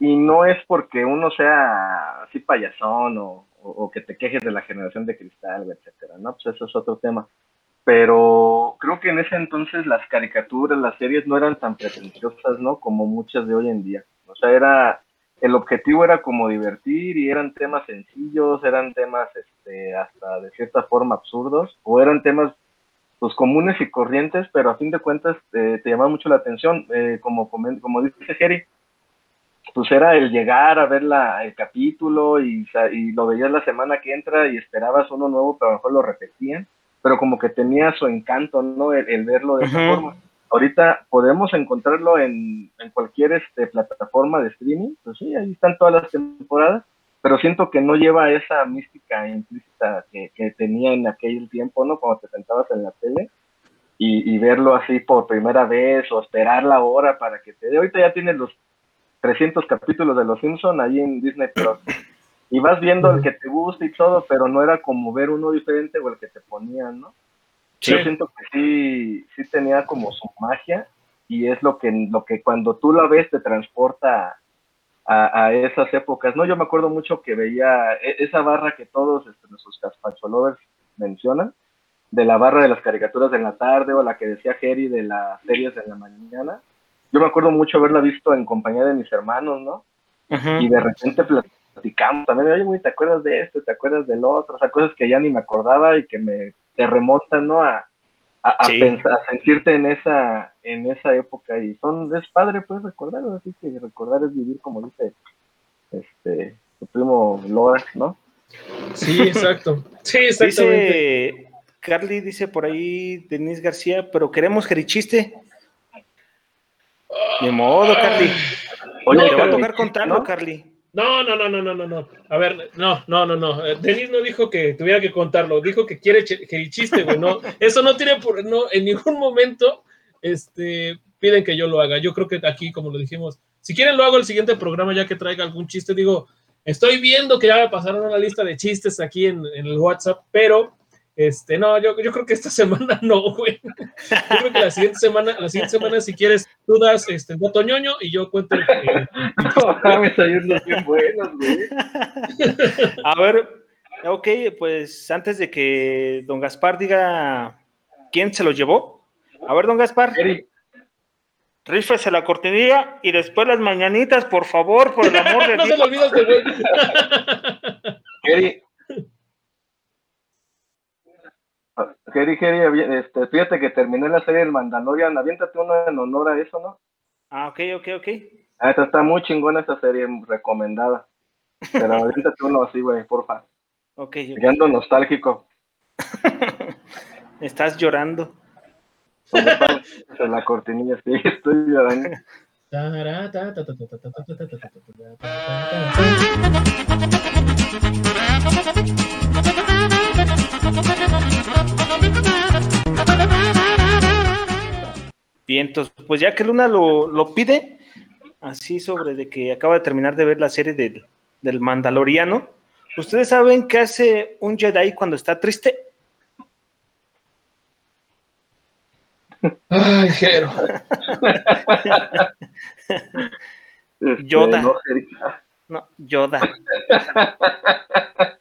Y no es porque uno sea así payasón o, o, o que te quejes de la generación de cristal, etcétera, ¿no? Pues eso es otro tema pero creo que en ese entonces las caricaturas, las series no eran tan pretenciosas, ¿no? Como muchas de hoy en día. O sea, era, el objetivo era como divertir y eran temas sencillos, eran temas, este, hasta de cierta forma absurdos, o eran temas, pues, comunes y corrientes, pero a fin de cuentas eh, te llama mucho la atención, eh, como, como dice Jerry, pues era el llegar a ver la, el capítulo y, y lo veías la semana que entra y esperabas uno nuevo, pero a lo mejor lo repetían pero como que tenía su encanto, ¿no? El, el verlo de esa uh -huh. forma. Ahorita podemos encontrarlo en, en cualquier este, plataforma de streaming, pues sí, ahí están todas las temporadas, pero siento que no lleva esa mística implícita que, que tenía en aquel tiempo, ¿no? Cuando te sentabas en la tele y, y, verlo así por primera vez o esperar la hora para que te dé. Ahorita ya tienes los 300 capítulos de Los Simpson ahí en Disney Plus y vas viendo el que te gusta y todo, pero no era como ver uno diferente o el que te ponían, ¿no? Sí. Yo siento que sí, sí tenía como su magia y es lo que, lo que cuando tú la ves te transporta a, a esas épocas, ¿no? Yo me acuerdo mucho que veía esa barra que todos este, nuestros Caspacho Lovers mencionan, de la barra de las caricaturas de la tarde o la que decía Jerry de las series de la mañana. Yo me acuerdo mucho haberla visto en compañía de mis hermanos, ¿no? Y de repente platicamos también, oye, güey, ¿te acuerdas de esto? ¿Te acuerdas del otro? O sea, cosas que ya ni me acordaba y que me te remontan, ¿no? A, a, a Sí. pensar, a sentirte en esa, en esa época y son, es padre pues recordarlo, así que recordar es vivir como dice este tu primo Loras, ¿no? Sí, exacto. Sí, exactamente. Dice, Carly dice por ahí, Denise García, pero queremos jerichiste. De modo, Carly. Oye, Te va a tocar contarlo, ¿no? Carly. No, no, no, no, no, no, no. A ver, no, no, no, no. Eh, Denise no dijo que tuviera que contarlo, dijo que quiere que el chiste, güey. No, eso no tiene por, no, en ningún momento, este, piden que yo lo haga. Yo creo que aquí, como lo dijimos, si quieren lo hago el siguiente programa ya que traiga algún chiste. Digo, estoy viendo que ya me pasaron una lista de chistes aquí en, en el WhatsApp, pero, este, no, yo, yo creo que esta semana no, güey. Yo creo que la siguiente semana, la siguiente semana, si quieres, tú das, este, dato ñoño y yo cuento el- el- No mames, hay unos bien buenos, güey. A ver, ok, pues antes de que don Gaspar diga quién se lo llevó. A ver, don Gaspar, Eric, rífese la cortinilla y después las mañanitas, por favor, por el amor de no se Dios. lo olvides de güey. Gary, avi- este, fíjate que terminé la serie del Mandalorian, aviéntate uno en honor a eso, ¿no? Ah, ok, ok, ok. Ah, esta está muy chingona esa serie, recomendada. Pero aviéntate uno así, güey, porfa. Ok. Ya ando nostálgico. estás llorando. En la cortinilla, sí, estoy llorando. Bien, entonces, pues ya que Luna lo, lo pide, así sobre de que acaba de terminar de ver la serie del, del Mandaloriano, ¿ustedes saben qué hace un Jedi cuando está triste? Ay, Jero. Este, Yoda. no, Gary. No, Yoda.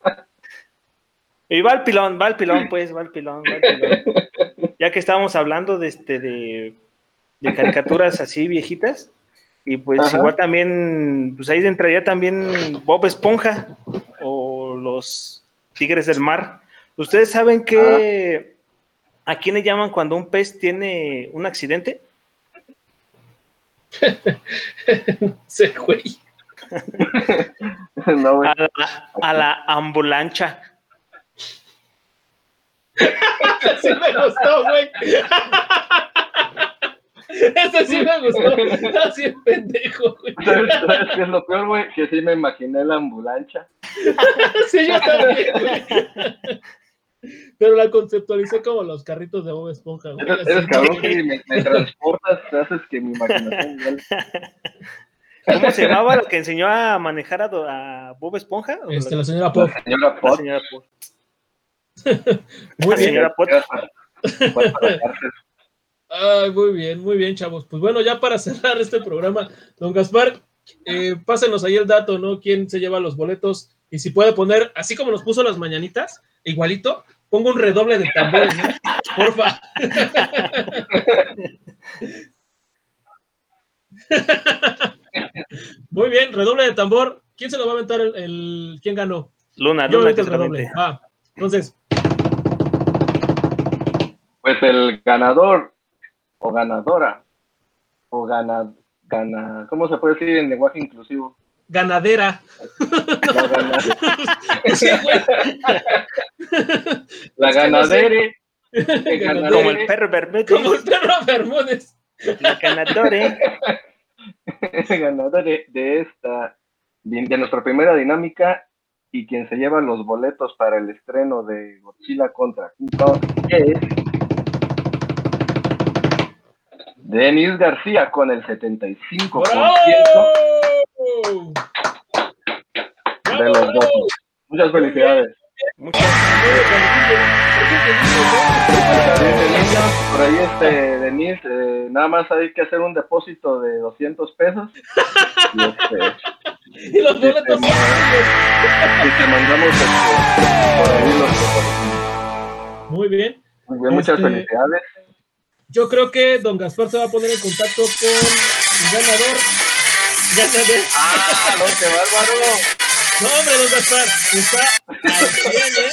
Y va al pilón, va al pilón, pues, va al pilón, va al pilón. Ya que estábamos hablando de este de, de caricaturas así viejitas, y pues Ajá. igual también, pues ahí entraría también Bob Esponja o los Tigres del Mar. ¿Ustedes saben qué a quién le llaman cuando un pez tiene un accidente? Güey. No, güey. A la, a la ambulancha. Sí me gustó, güey. Ese sí me gustó. Así es pendejo, güey. ¿Sabes, sabes qué es lo peor, güey? Que sí me imaginé la ambulancia. Sí, yo también, güey. Pero la conceptualicé como los carritos de Bob Esponja, güey. Eres, eres cabrón que me, me transportas, haces que mi imaginación igual. ¿Cómo se llamaba la que enseñó a manejar a, Bob Esponja? ¿O Este, la- la señora Pop. La señora Pot. Muy La bien. señora. Ay, muy bien, muy bien, chavos. Pues bueno, ya para cerrar este programa, don Gaspar, eh, pásenos ahí el dato, ¿no? ¿Quién se lleva los boletos? Y si puede poner, así como nos puso las mañanitas, igualito, pongo un redoble de tambores, ¿no? Porfa. Muy bien, redoble de tambor. ¿Quién se lo va a aventar el, el- quién ganó? Luna, Yo Luna, el redoble. Entonces, Pues el ganador o ganadora o gana, gana, ¿cómo se puede decir en lenguaje inclusivo? ganadera. La, gana- Sí, güey. la el Ganadere. Como el perro Bermúdez, Como el perro Bermúdez. la ganadora. el ganador de, esta, de, de nuestra primera dinámica y quien se lleva los boletos para el estreno de Godzilla contra King Kong es Denis García con el 75% ¡Bravo! de los ¡Bravo! votos. Muchas felicidades. Muchas Por ahí, este, Denise, eh, nada más hay que hacer un depósito de 200 pesos. Y, este, Y los boletos son y te mandamos este, por ahí los. Muy bien. Muy bien, muchas Este- felicidades. Yo creo que don Gaspar se va a poner en contacto con el ganador. Ganador. ¡Ah, no, qué bárbaro! No, hombre, don Gaspar, está al 100, ¿eh?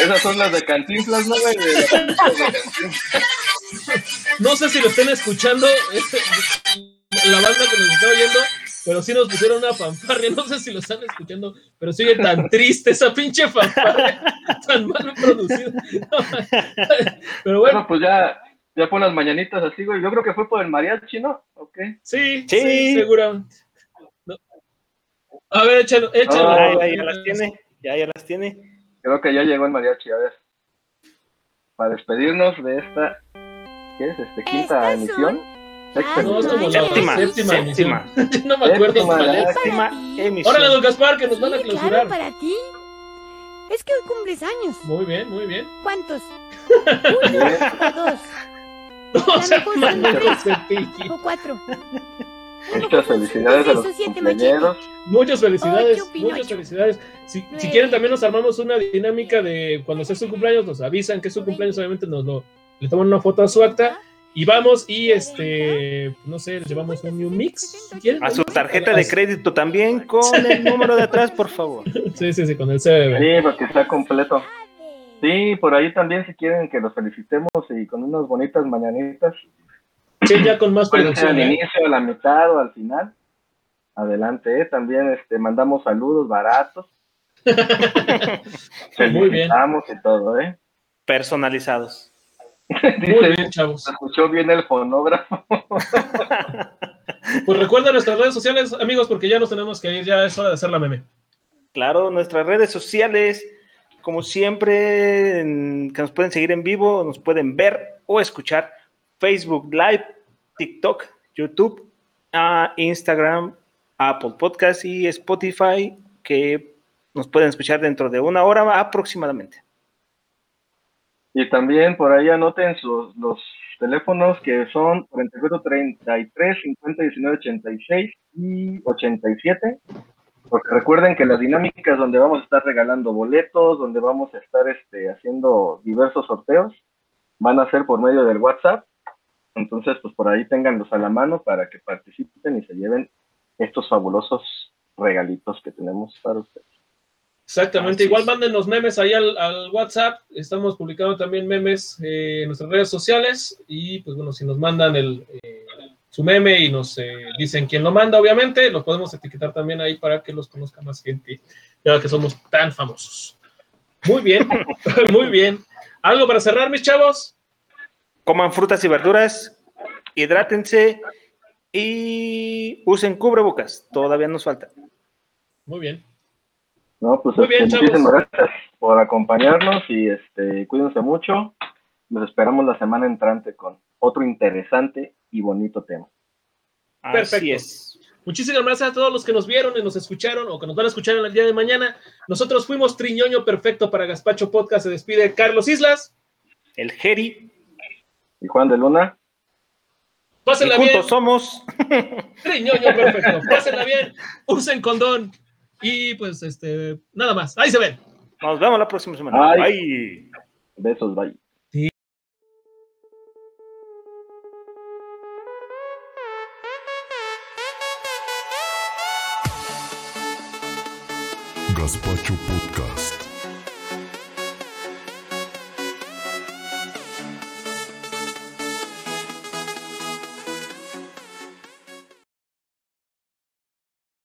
Esas son las de Cantinflas, ¿no? De Cantinflas. No sé si lo estén escuchando, este, la banda que nos está oyendo, pero sí nos pusieron una fanfarria. No sé si lo están escuchando, pero sigue tan triste esa pinche fanfarria, tan mal producida. Pero bueno, Bueno, pues ya, ya fue unas mañanitas así, güey. Yo creo que fue por el mariachi, ¿no? Ok. sí, Sí. sí, seguramente. No. A ver, échalo, échalo. Ah, Ya, ya, ya las tiene, ya, ya las tiene. Creo que ya llegó el mariachi, a ver. Para despedirnos de esta, ¿qué es? Este, quinta emisión. No, es como la Séptima, séptima, séptima. emisión. No me acuerdo Séptima, cuál es. Séptima emisión. Órale, don Gaspar, que nos van a Sí, clausurar. claro, para ti. Es que hoy cumples años. Muy bien, muy bien. ¿Cuántos? Bien. ¿O dos? O sea, mejor mano, son tres. Cepillín. ¿O cuatro? Muchas felicidades a los cumpleañeros. Muchas felicidades, Ocho, muchas felicidades. Si, quieren, también nos armamos una dinámica de cuando sea su cumpleaños, nos avisan que es su cumpleaños, obviamente nos lo, le toman una foto a su acta y vamos y este, no sé, les llevamos un new mix, quieren. A su tarjeta de crédito también con el número de atrás, por favor. Sí, sí, sí, con el CBB. Sí, porque está completo. Sí, por ahí también si quieren que los felicitemos y con unas bonitas mañanitas. Sí, ya con más producción. al ¿eh? inicio, a la mitad o al final. Adelante, ¿eh? también este, mandamos saludos baratos. Muy bien. Felicitamos y todo, ¿eh? Personalizados. Muy bien, chavos. se escuchó bien el fonógrafo. Pues recuerda nuestras redes sociales, amigos, porque ya nos tenemos que ir, ya es hora de hacer la meme. Claro, nuestras redes sociales, como siempre, en- que nos pueden seguir en vivo, nos pueden ver o escuchar Facebook Live, TikTok, YouTube, Instagram, Apple Podcast y Spotify, que nos pueden escuchar dentro de una hora aproximadamente. Y también por ahí anoten sus, los teléfonos que son 4433 50 19 86 y 87. Porque recuerden que las dinámicas donde vamos a estar regalando boletos, donde vamos a estar este, haciendo diversos sorteos, van a ser por medio del WhatsApp. Entonces, pues por ahí ténganlos a la mano para que participen y se lleven estos fabulosos regalitos que tenemos para ustedes. Exactamente, igual manden los memes ahí al, al WhatsApp, estamos publicando también memes eh, en nuestras redes sociales y pues bueno, si nos mandan el, eh, su meme y nos eh, dicen quién lo manda, obviamente, los podemos etiquetar también ahí para que los conozca más gente, ya que somos tan famosos. Muy bien, muy bien. ¿Algo para cerrar, mis chavos? Coman frutas y verduras, hidrátense y usen cubrebocas. Todavía nos falta. Muy bien. No, pues Muy bien, este, muchísimas gracias por acompañarnos y este, cuídense mucho. Nos esperamos la semana entrante con otro interesante y bonito tema. Perfecto. Así es. Muchísimas gracias a todos los que nos vieron y nos escucharon o que nos van a escuchar en el día de mañana. Nosotros fuimos Triñoño Perfecto para Gaspacho Podcast. Se despide Carlos Islas. El Geri. Y Juan de Luna, Y Pásenla bien. juntos somos. Triñoño perfecto. Pásenla bien, usen condón y pues este, nada más. Ahí se ven. Nos vemos la próxima semana. Ay. Bye. besos, bye. Gaspacho Podcast.